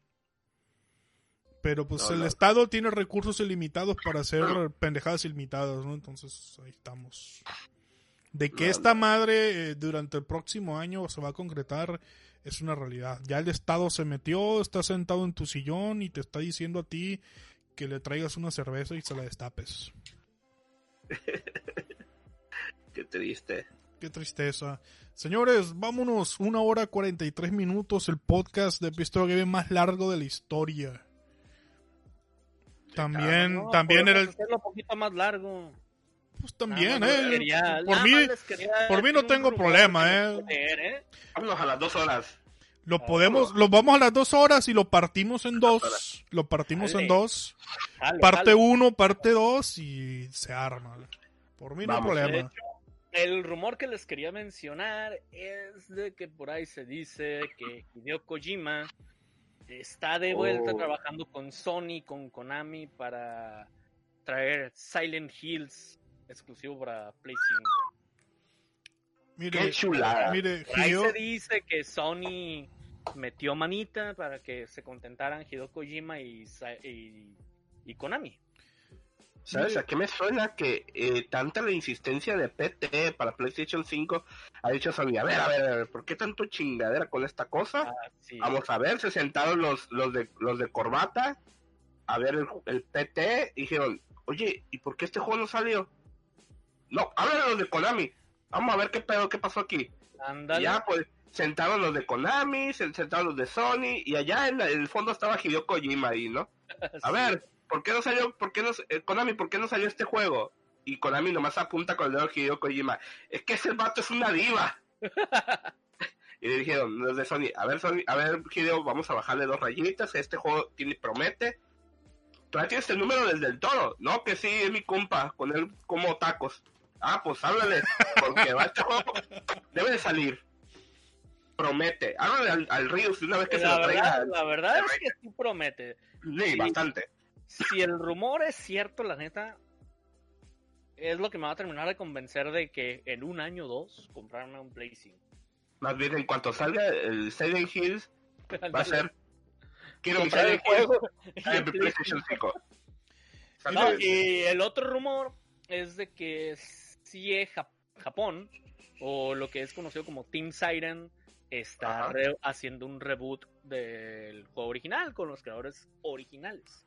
pero pues No, el no. estado tiene recursos ilimitados para hacer pendejadas ilimitadas ¿no? entonces ahí estamos de que No, esta madre eh, durante el próximo año se va a concretar es una realidad. Ya el Estado se metió, está sentado en tu sillón y te está diciendo a ti que le traigas una cerveza y se la destapes. Qué triste. Qué tristeza. Señores, vámonos. Una hora 43 minutos. El podcast de Pistola Game más largo de la historia. También, No, también era el. hacerlo un poquito más largo. Pues también, Nada eh. quería- Por mí, por mí no tengo problema, eh. ¿eh? Vámonos a las dos horas. Lo Ah, podemos, lo vamos a las dos horas y lo partimos en dos. Lo partimos en dos. Parte. 1, parte 2 y se arma. Por mí no hay problema. hecho, el rumor que les quería mencionar es de que por ahí se dice que Hideo Kojima está de vuelta Oh. trabajando con Sony, con Konami para traer Silent Hills exclusivo para Play 5. Mire, Qué chulada. mire, ahí se dice que Sony metió manita para que se contentaran Hideo Kojima y, y, y Konami. ¿Sabes? ¿A qué me suena que eh, tanta la insistencia de PT para PlayStation 5 ha dicho Sony? A ver, a ver, a ver, ¿por qué tanto chingadera con esta cosa? Ah, sí. Vamos a ver, se sentaron los, los, de, los de corbata a ver el, el PT y dijeron, oye, ¿y por qué este juego no salió? No, hablan de los de Konami. Vamos a ver qué pedo, qué pasó aquí. Ándale. Ya, pues, sentaron los de Konami, se sentaron los de Sony, y allá en, la- en el fondo estaba Hideo Kojima ahí, ¿no? A ver, ¿por qué no salió, por qué no, eh, Konami, por qué no salió este juego? Y Konami nomás apunta con el dedo a Hideo Kojima. Es que ese vato es una diva. y le dijeron los de Sony, a ver, Sony, a ver, Hideo, vamos a bajarle dos rayitas, este juego tiene, promete. Todavía tienes el número del del toro, ¿no? Que sí, es mi compa, con él como tacos. Ah, pues háblale, porque va debe de salir. Promete, háblale al, al de una vez que se lo traiga. verdad, la verdad es que sí promete. Sí, bastante. Si el rumor es cierto, la neta, es lo que me va a terminar de convencer de que en un año o dos comprarme un Play 5. Más bien, en cuanto salga el Silent Hills, va a ser. Quiero mi Silent Hills en PlayStation 5. No, y el otro rumor es de que CIE Jap- Japón, o lo que es conocido como Team Siren, está haciendo un reboot del juego original con los creadores originales.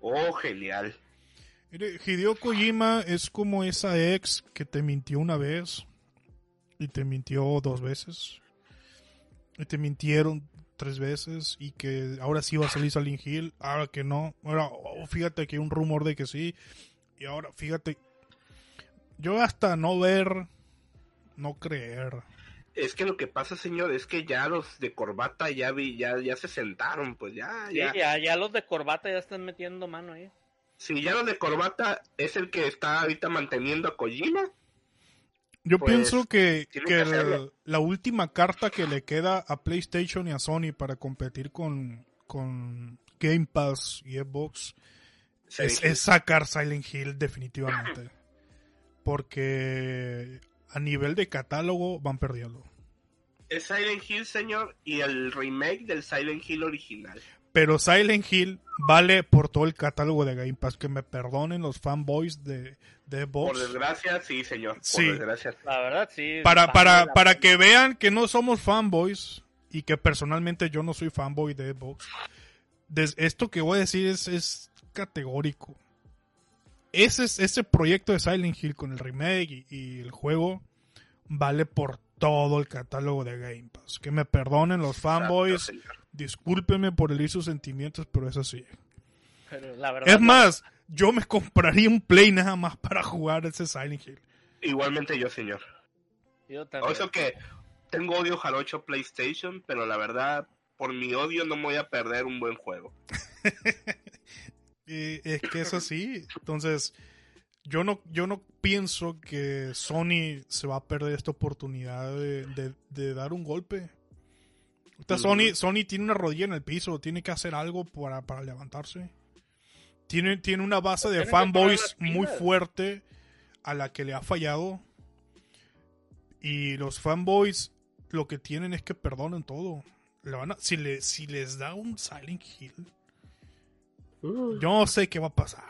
Oh, genial. Mire, Hideo Kojima es como esa ex que te mintió una vez y te mintió dos veces y te mintieron tres veces y que ahora sí va a salir Silent Hill, ahora que no, ahora oh, fíjate que hay un rumor de que sí y ahora fíjate yo hasta no ver, no creer. Es que lo que pasa, señor, es que ya los de corbata ya vi, ya, ya se sentaron, pues ya, Sí, ya. ya, ya los de corbata ya están metiendo mano ahí. Si ya los de corbata es el que está ahorita manteniendo a Kojima, Yo Pues, pienso que, que que el- hacerlo. la última carta que le queda a PlayStation y a Sony para competir con, con Game Pass y Xbox es, sacar Silent Hill definitivamente. Porque a nivel de catálogo van perdiendo. es Silent Hill, señor, y el remake del Silent Hill original. Pero Silent Hill vale por todo el catálogo de Game Pass. Que me perdonen los fanboys de, de Por Xbox. desgracia, sí, señor. Por Sí. desgracia. La verdad, sí. Para, para, para que vean que no somos fanboys y que personalmente yo no soy fanboy de Xbox. Des- esto que voy a decir es, es categórico. Ese, es- ese proyecto de Silent Hill con el remake y, y el juego vale por todo el catálogo de Game Pass. Que me perdonen los fanboys, discúlpenme por herir sus sentimientos, pero es así. Pero la verdad, Es no. más, yo me compraría un Play nada más para jugar ese Silent Hill. Igualmente yo, señor. Yo O también. eso que tengo odio jarocho PlayStation, pero la verdad, por mi odio no me voy a perder un buen juego. Es que es así. Entonces, yo no, yo no pienso que Sony se va a perder esta oportunidad de, de- de dar un golpe. Ahorita Ujú. Sony, Sony tiene una rodilla en el piso, tiene que hacer algo para, para levantarse. Tiene, tiene una base de fanboys muy fuerte a la que le ha fallado. Y los fanboys lo que tienen es que perdonen todo. Le van a- si, le, si les da un Silent Hill, yo no sé qué va a pasar.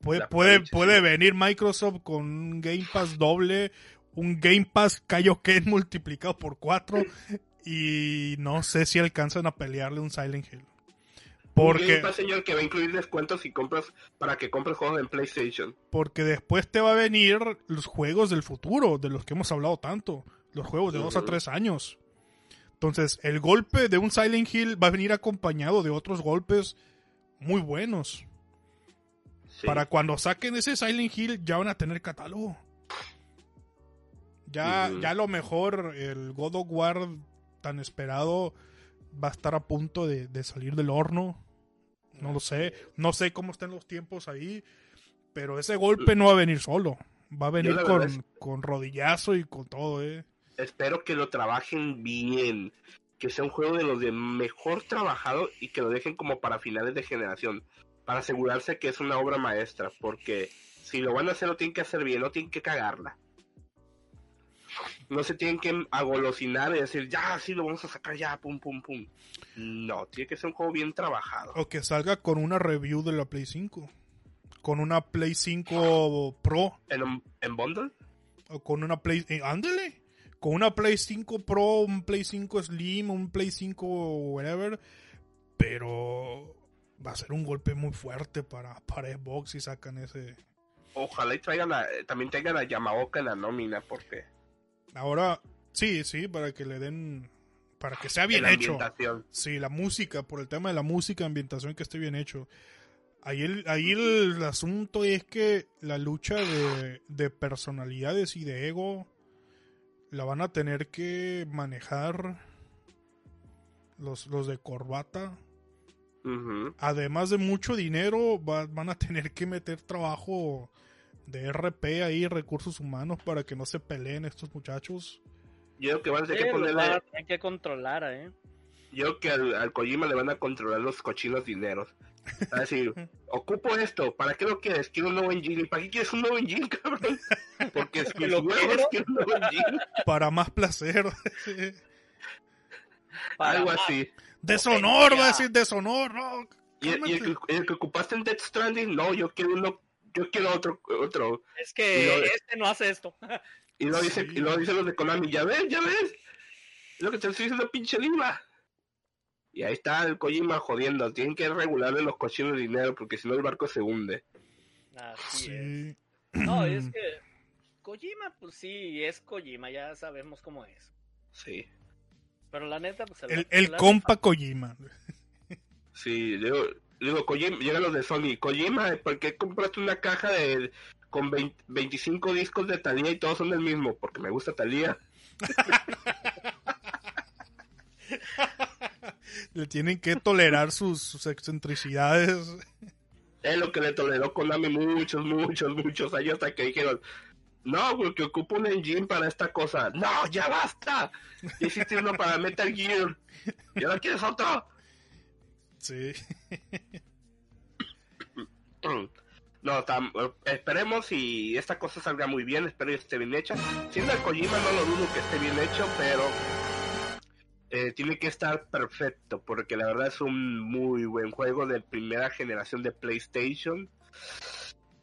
Puede, puede, puede venir Microsoft con un Game Pass doble, un Game Pass Kaioken multiplicado por 4 y no sé si alcanzan a pelearle un Silent Hill. Porque, Porque... señor, que va a incluir descuentos si compras para que compres juegos en PlayStation. porque después te va a venir los juegos del futuro, de los que hemos hablado tanto, los juegos de 2 a Ujú. 3 años. Entonces, el golpe de un Silent Hill va a venir acompañado de otros golpes muy buenos. Sí. Para cuando saquen ese Silent Hill ya van a tener catálogo. Ya, ya a lo mejor el God of War tan esperado va a estar a punto de, de salir del horno. No lo sé. No sé cómo están los tiempos ahí. Pero ese golpe no va a venir solo. Va a venir con, es- con rodillazo y con todo, eh. Espero que lo trabajen bien. Que sea un juego de los de mejor trabajado y que lo dejen como para finales de generación. Para asegurarse que es una obra maestra. Porque si lo van a hacer, lo tienen que hacer bien, no tienen que cagarla. no se tienen que agolosinar y decir, ya, sí, lo vamos a sacar ya, pum, pum, pum. No, tiene que ser un juego bien trabajado. O que salga con una review de la Play 5. Con una Play 5 Pro. ¿En, un- en bundle? O con una Play... eh, ándale. Con una Play 5 Pro, un Play 5 Slim, un Play 5 whatever. Pero va a ser un golpe muy fuerte para, para Xbox si sacan ese... Ojalá y traigan a- eh, también tengan a Yamaoka en la nómina, porque Ahora, sí, sí, para que le den... Para que sea bien en la hecho. Sí, la música, por el tema de la música, ambientación que esté bien hecho. Ahí el, ahí el asunto es que la lucha de, de personalidades y de ego la van a tener que manejar los, los de corbata. Además de mucho dinero, va- van a tener que meter trabajo de RP ahí, recursos humanos, para que no se peleen estos muchachos. Yo creo que van a tener que Sí, ponerle, van a tener que controlar, ¿eh? yo creo que al, al Kojima le van a controlar los cochinos dineros. Va a decir, ocupo esto, ¿para qué lo quieres? Quiero un nuevo engine. ¿Y ¿Para qué quieres un nuevo engine, cabrón? Porque es mis lo huevos nuevo engine. Para más placer. Para Algo más. así. deshonor, va a decir deshonor. No, ¿Y, el- y el, cálmate. que, el que ocupaste en Death Stranding? No, yo quiero uno, yo quiero otro, otro. Es que lo- este no hace esto. Y lo dice, Sí. y lo dicen los de Konami, ya ves, ya ves. Es lo que te estoy diciendo, pinche Lima. Y ahí está el Kojima jodiendo. Tienen que regularle los cochinos de dinero porque si no el barco se hunde. Así es. Sí. No, es que Kojima, pues sí, es Kojima, ya sabemos cómo es. Sí. Pero la neta, pues El, el la- compa Kojima. Sí, digo, digo Kojima, llegan los de Sony. Kojima, ¿por qué compraste una caja de con 20 25 discos de Thalía y todos son del mismo? Porque me gusta Thalía. Le tienen que tolerar sus, sus excentricidades. Es lo que le toleró Konami muchos, muchos, muchos años hasta que dijeron, no, porque ocupo un engine para esta cosa. No, ya basta. Ya hiciste uno para Metal Gear. ¿Y ahora quieres otro? Sí. No, tam- esperemos y esta cosa salga muy bien, espero que esté bien hecha. Siendo el Kojima no lo dudo que esté bien hecho, pero eh, tiene que estar perfecto, porque la verdad es un muy buen juego de primera generación de PlayStation.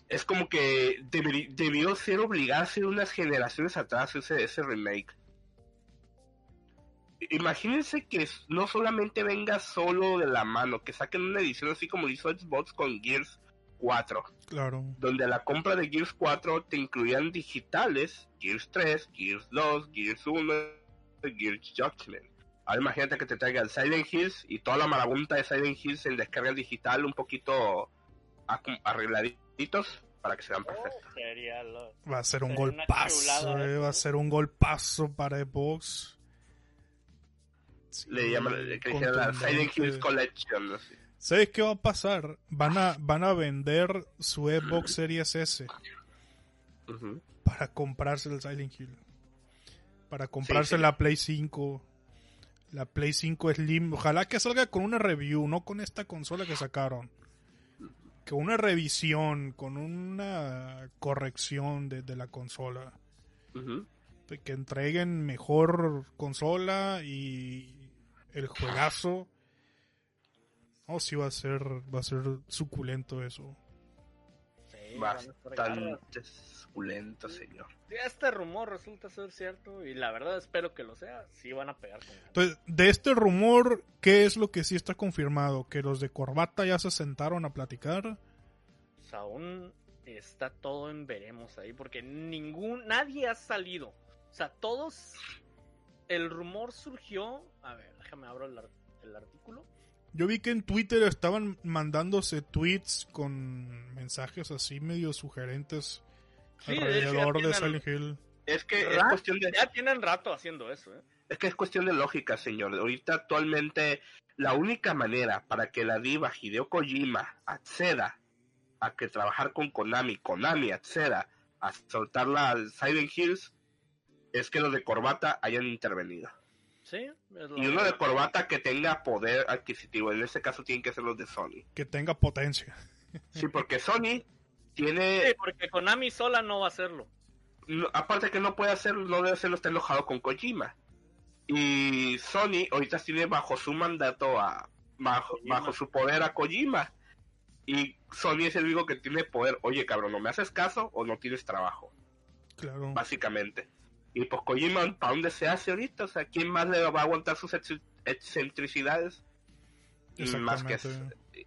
Es como que debió ser obligarse unas generaciones atrás ese, ese remake. Imagínense que no solamente venga solo de la mano, que saquen una edición así como hizo Xbox con Gears 4 Claro. donde a la compra de Gears 4 te incluían digitales, Gears 3, Gears 2, Gears 1, Gears Judgment. Ahora imagínate que te traigan Silent Hills y toda la marabunta de Silent Hills en descarga digital un poquito acu- para que sean perfectos. Oh, lo- Va a ser un golpazo. eh, Va a ser un golpazo para Xbox. Sí, Le llaman, que la Silent Hills. Collection. así. ¿Sabes qué va a pasar? Van a, van a vender su Xbox Series S para comprarse el Silent Hill. Para comprarse sí. la Play 5. La Play 5 Slim. Ojalá que salga con una review, no con esta consola que sacaron. Que una revisión, con una corrección de, de la consola. De Que entreguen mejor consola y el juegazo. Oh, sí va a ser, va a ser suculento eso. Bastante suculento, señor. Este rumor resulta ser cierto, y la verdad espero que lo sea, sí van a pegar con. Entonces, de este rumor, ¿qué es lo que sí está confirmado? ¿Que los de corbata ya se sentaron a platicar? Pues aún está todo en veremos ahí, porque ningún, nadie ha salido. O sea, todos, el rumor surgió, a ver, déjame abro el artículo. Yo vi que en Twitter estaban mandándose tweets con mensajes así medio sugerentes Sí, alrededor de Silent Hill. Es que es cuestión de... Ya tienen rato haciendo eso, ¿eh? Es que es cuestión de lógica, señor. Ahorita actualmente la única manera para que la diva Hideo Kojima acceda a que trabajar con Konami, Konami acceda a soltarla al Silent Hills, es que los de corbata hayan intervenido. Sí. es lo- Y uno de corbata que tenga poder adquisitivo. En este caso tienen que ser los de Sony. Que tenga potencia. Sí, porque Sony Sí, tiene... porque Konami sola no va a hacerlo. no- aparte que no puede hacerlo, no debe hacerlo, está enojado con Kojima. Y Sony ahorita tiene bajo su mandato a bajo, Kojima. bajo su poder a Kojima. Y Sony es el único que tiene poder. Oye, cabrón, ¿no me haces caso o no tiees trabajo? Claro. Básicamente. Y pues Kojima, ¿para dónde se hace ahorita? O sea, ¿quién más le va a aguantar sus ex- excentricidades? Más que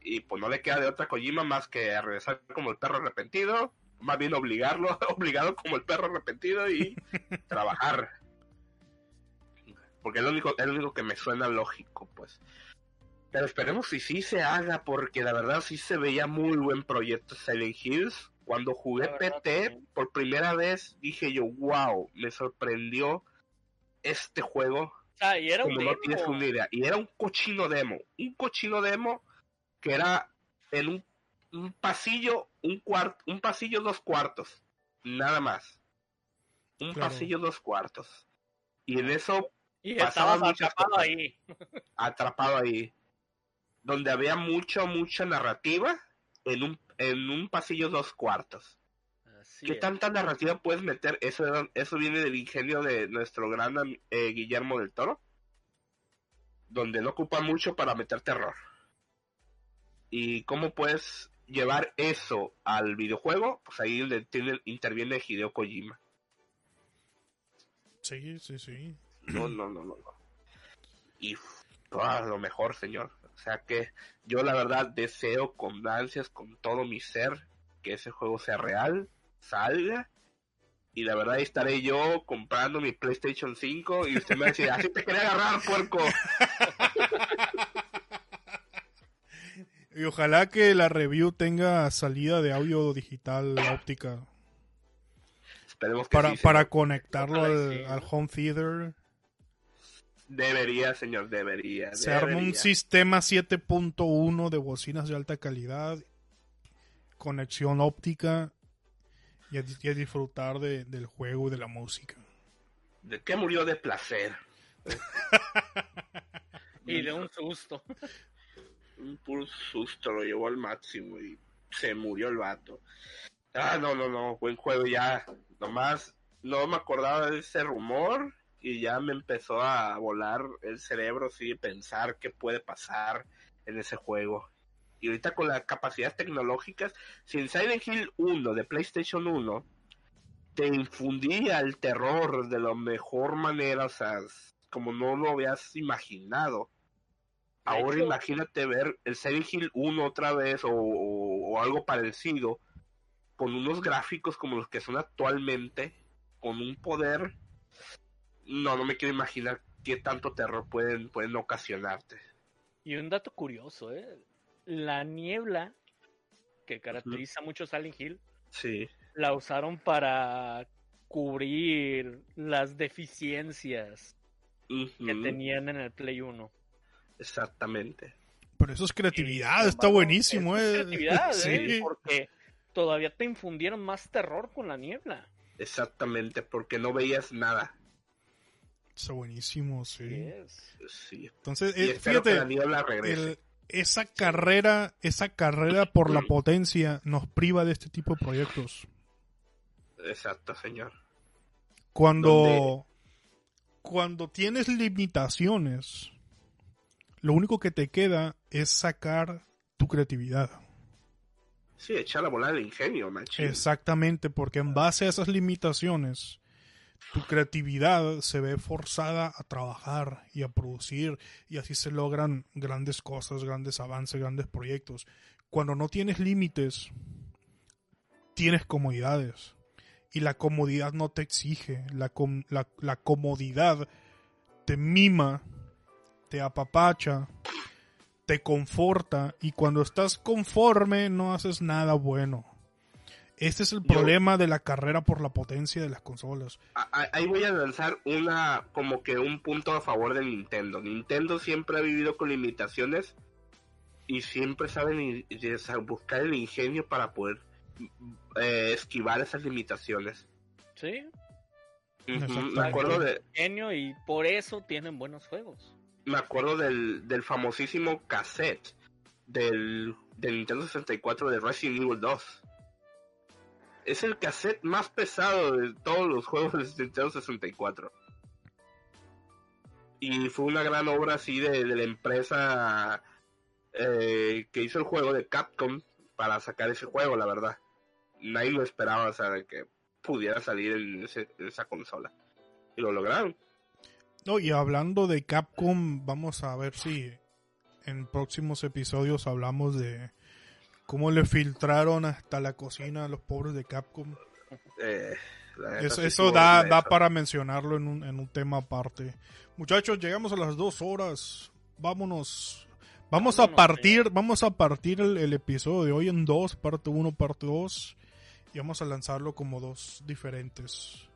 y pues no le queda de otra Kojima más que regresar como el perro arrepentido, más bien obligarlo, obligado como el perro arrepentido y trabajar. Porque es lo único, es lo único que me suena lógico, pues. Pero esperemos si sí se haga, porque la verdad sí se veía muy buen proyecto Silent Hills. Cuando jugué verdad, PT por primera vez, dije yo, wow, me sorprendió este juego y era un como no demo. tienes una idea. Y era un cochino demo. Un cochino demo que era en un, un pasillo, un cuarto, un pasillo dos cuartos. Nada más. Un Claro. pasillo dos cuartos. Y en eso y pasaban muchas atrapado cosas. ahí. atrapado ahí. Donde había mucha, mucha narrativa en un, en un pasillo dos cuartos. Así ¿Qué es. tanta narrativa puedes meter? Eso, era- eso viene del ingenio de nuestro gran eh, Guillermo del Toro, donde no ocupa mucho para meter terror. ¿Y cómo puedes llevar eso al videojuego? Pues ahí tiene, interviene Hideo Kojima. Sí, sí, sí. No, no, no, no. no. Y ah, lo mejor, señor. O sea que yo la verdad deseo con ansias, con todo mi ser, que ese juego sea real, salga. Y la verdad estaré yo comprando mi PlayStation 5 y usted me va a decir, así te quería agarrar, puerco. Y ojalá que la review tenga salida de audio digital óptica Esperemos que para, sí, para conectarlo al home theater. Debería, señor, debería. Se arma un debería. sistema 7.1 de bocinas de alta calidad, conexión óptica y a, y a disfrutar de- del juego y de la música. ¿De qué murió de placer? Y de un susto. un puro susto, lo llevó al máximo y se murió el vato. Ah, no, no, no, buen juego ya. Nomás no me acordaba de ese rumor y ya me empezó a volar el cerebro, sí, pensar qué puede pasar en ese juego. Y ahorita con las capacidades tecnológicas, si en Silent Hill 1 de PlayStation 1 te infundía el terror de la mejor manera, o sea, como no lo habías imaginado. Ahora imagínate ver el Silent Hill 1 otra vez o, o- o algo parecido con unos gráficos como los que son actualmente, con un poder. No, no me quiero imaginar qué tanto terror pueden, pueden ocasionarte. Y un dato curioso, ¿eh? La niebla que caracteriza mucho Silent Hill Sí. la usaron para cubrir las deficiencias que tenían en el Play 1. Exactamente. Pero eso es creatividad, está buenísimo, es eh. creatividad, ¿eh? Sí. Porque todavía te infundieron más terror con la niebla. Exactamente, porque no veías nada. Está buenísimo, sí. Yes. Sí. Entonces, Y eh, que la fíjate, el- esa carrera, esa carrera por la potencia nos priva de este tipo de proyectos. Exacto, señor. Cuando, cuando tienes limitaciones, lo único que te queda es sacar tu creatividad. Sí, echar a volar el ingenio, machín. Exactamente, porque en base a esas limitaciones, tu creatividad se ve forzada a trabajar y a producir y así se logran grandes cosas, grandes avances, grandes proyectos. Cuando no tienes límites, tienes comodidades y la comodidad no te exige, la, com- la, comodidad te mima, te apapacha, te conforta y cuando estás conforme no haces nada bueno. Este es el Yo- problema de la carrera por la potencia de las consolas. Ahí voy a lanzar una, como que un punto a favor de Nintendo. Nintendo siempre ha vivido con limitaciones y siempre saben buscar el ingenio para poder eh, esquivar esas limitaciones. Sí. Me acuerdo de, genio y por eso tienen buenos juegos. me acuerdo del, del famosísimo cassette del, del Nintendo 64 de Resident Evil 2. Es el cassette más pesado de todos los juegos de Nintendo 64. Y fue una gran obra así de, la empresa eh, que hizo el juego de Capcom para sacar ese juego, la verdad. Nadie lo esperaba, o sea, que pudiera salir en esa consola. Y lo lograron. No, y hablando de Capcom, vamos a ver si en próximos episodios hablamos de cómo le filtraron hasta la cocina a los pobres de Capcom. Eh, Eso, da, da eso. para mencionarlo en un, en un tema aparte. Muchachos, llegamos a las dos horas. Vámonos. Vamos a partir, vamos a partir el, el episodio de hoy en dos, parte 1, parte 2. Y vamos a lanzarlo como dos diferentes.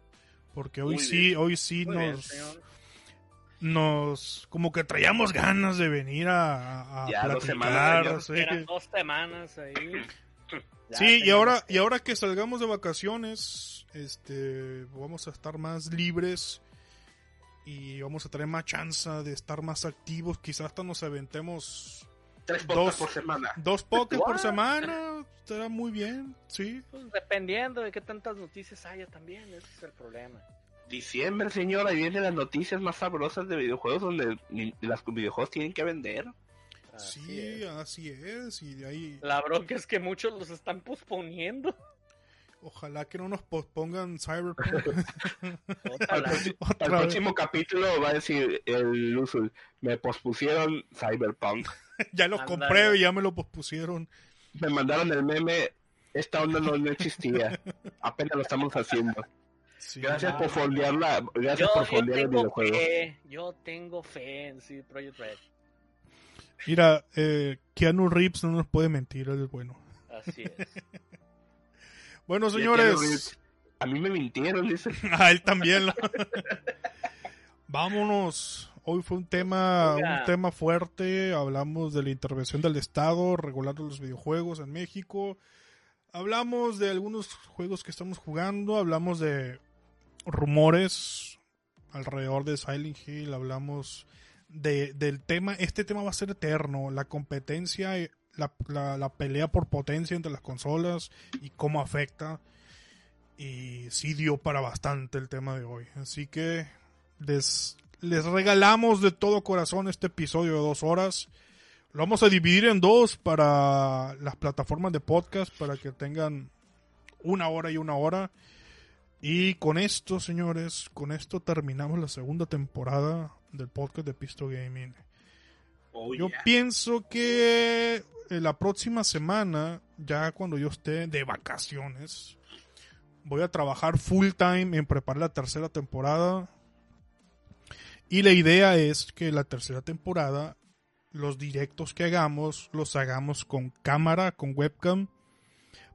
Porque hoy Muy sí, bien. hoy sí Muy bien, nos, señor. Nos, como que traíamos ganas de venir a, a Ya, dos platicar. semanas, sí. Eran dos semanas ahí. Ya Sí, y ahora, que- y ahora que salgamos de vacaciones, este, vamos a estar más libres y vamos a tener más chance de estar más activos. Quizás hasta nos aventemos Tres dos- por semana. dos podcasts por What? semana. Estará muy bien, sí. Pues, dependiendo de qué tantas noticias haya también, ese es el problema. Diciembre, señor, ahí vienen las noticias más sabrosas de videojuegos donde ni- las videojuegos tienen que vender. Así sí, es. así es. Y de ahí, La bronca es que muchos los están posponiendo. ojalá que no nos pospongan Cyberpunk Al, próximo capítulo va a decir el Luzul, me pospusieron Cyberpunk. ya lo Ándale. compré y ya me lo pospusieron. Me mandaron el meme, esta onda no, no existía. Apenas lo estamos haciendo. Sí. Gracias Ah. por fondearla, gracias Yo, por yo fondear el videojuego. fe, yo tengo fe en CD Projekt Red. Mira, eh, Keanu Reeves no nos puede mentir, él es bueno. Así es. Bueno, señores. A mí me mintieron, dice. A él también. lo- Vámonos. Hoy fue un tema, Oiga. un tema fuerte. Hablamos de la intervención del Estado regulando los videojuegos en México. Hablamos de algunos juegos que estamos jugando. Hablamos de rumores alrededor de Silent Hill. Hablamos de, del tema. Este tema va a ser eterno. La competencia, eh, la, la- pelea por potencia entre las consolas y cómo afecta. Y sí dio para bastante el tema de hoy. Así que les, les regalamos de todo corazón este episodio de dos horas. Lo vamos a dividir en dos para las plataformas de podcast para que tengan una hora y una hora. Y con esto, señores, con esto terminamos la segunda temporada del podcast de Pisto Gaming. Oh, Yo yeah. pienso que eh, la próxima semana, ya cuando yo esté de vacaciones, voy a trabajar full time en preparar la tercera temporada. Y la idea es que la tercera temporada, los directos que hagamos, los hagamos con cámara, con webcam,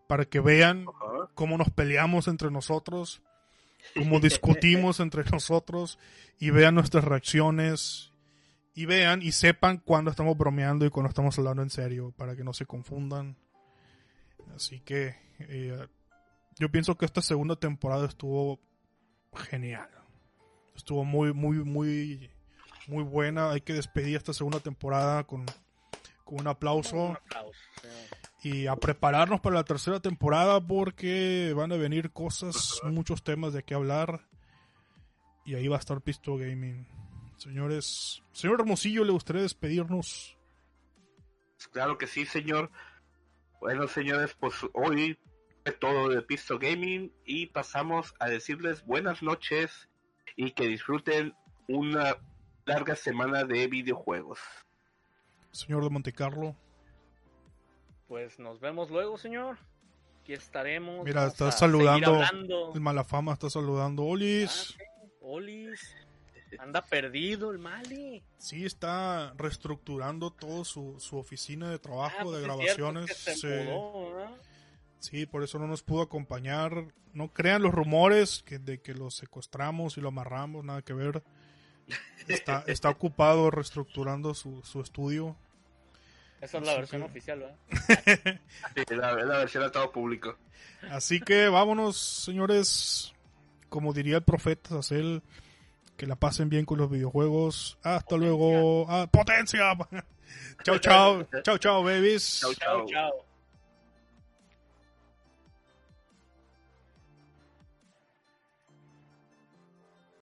para que vean cómo nos peleamos entre nosotros, cómo discutimos entre nosotros y vean nuestras reacciones y vean y sepan cuando estamos bromeando y cuando estamos hablando en serio para que no se confundan. Así que eh, yo pienso que esta segunda temporada estuvo genial. Estuvo muy, muy, muy, muy buena. Hay que despedir esta segunda temporada con, con un aplauso Un aplauso. Y a prepararnos para la tercera temporada porque van a venir cosas, muchos temas de qué hablar. Y ahí va a estar Pisto Gaming. Señores, señor Hermosillo, ¿le gustaría despedirnos? Claro que sí, señor. Bueno, señores, pues hoy es todo de Pisto Gaming y pasamos a decirles buenas noches y que disfruten una larga semana de videojuegos. Señor de Montecarlo. Pues nos vemos luego, señor. Aquí estaremos. Mira, vamos está saludando. El Malafama está saludando. Ah, Olis. sí. Olis. Anda perdido el Mali. Sí, está reestructurando todo su, su oficina de Ah, trabajo, pues de es cierto grabaciones. Sí, por eso no nos pudo acompañar. No crean los rumores que, de que lo secuestramos y lo amarramos, nada que ver. Está, está ocupado reestructurando su, su estudio. Esa es la versión oficial, ¿verdad? Sí, la, la versión a todo público. Así que vámonos, señores. Como diría el profeta Hazel, que la pasen bien con los videojuegos. Hasta luego. Ah, potencia. chao, chao. Chao, chao, babies. Chau, Chao, chao.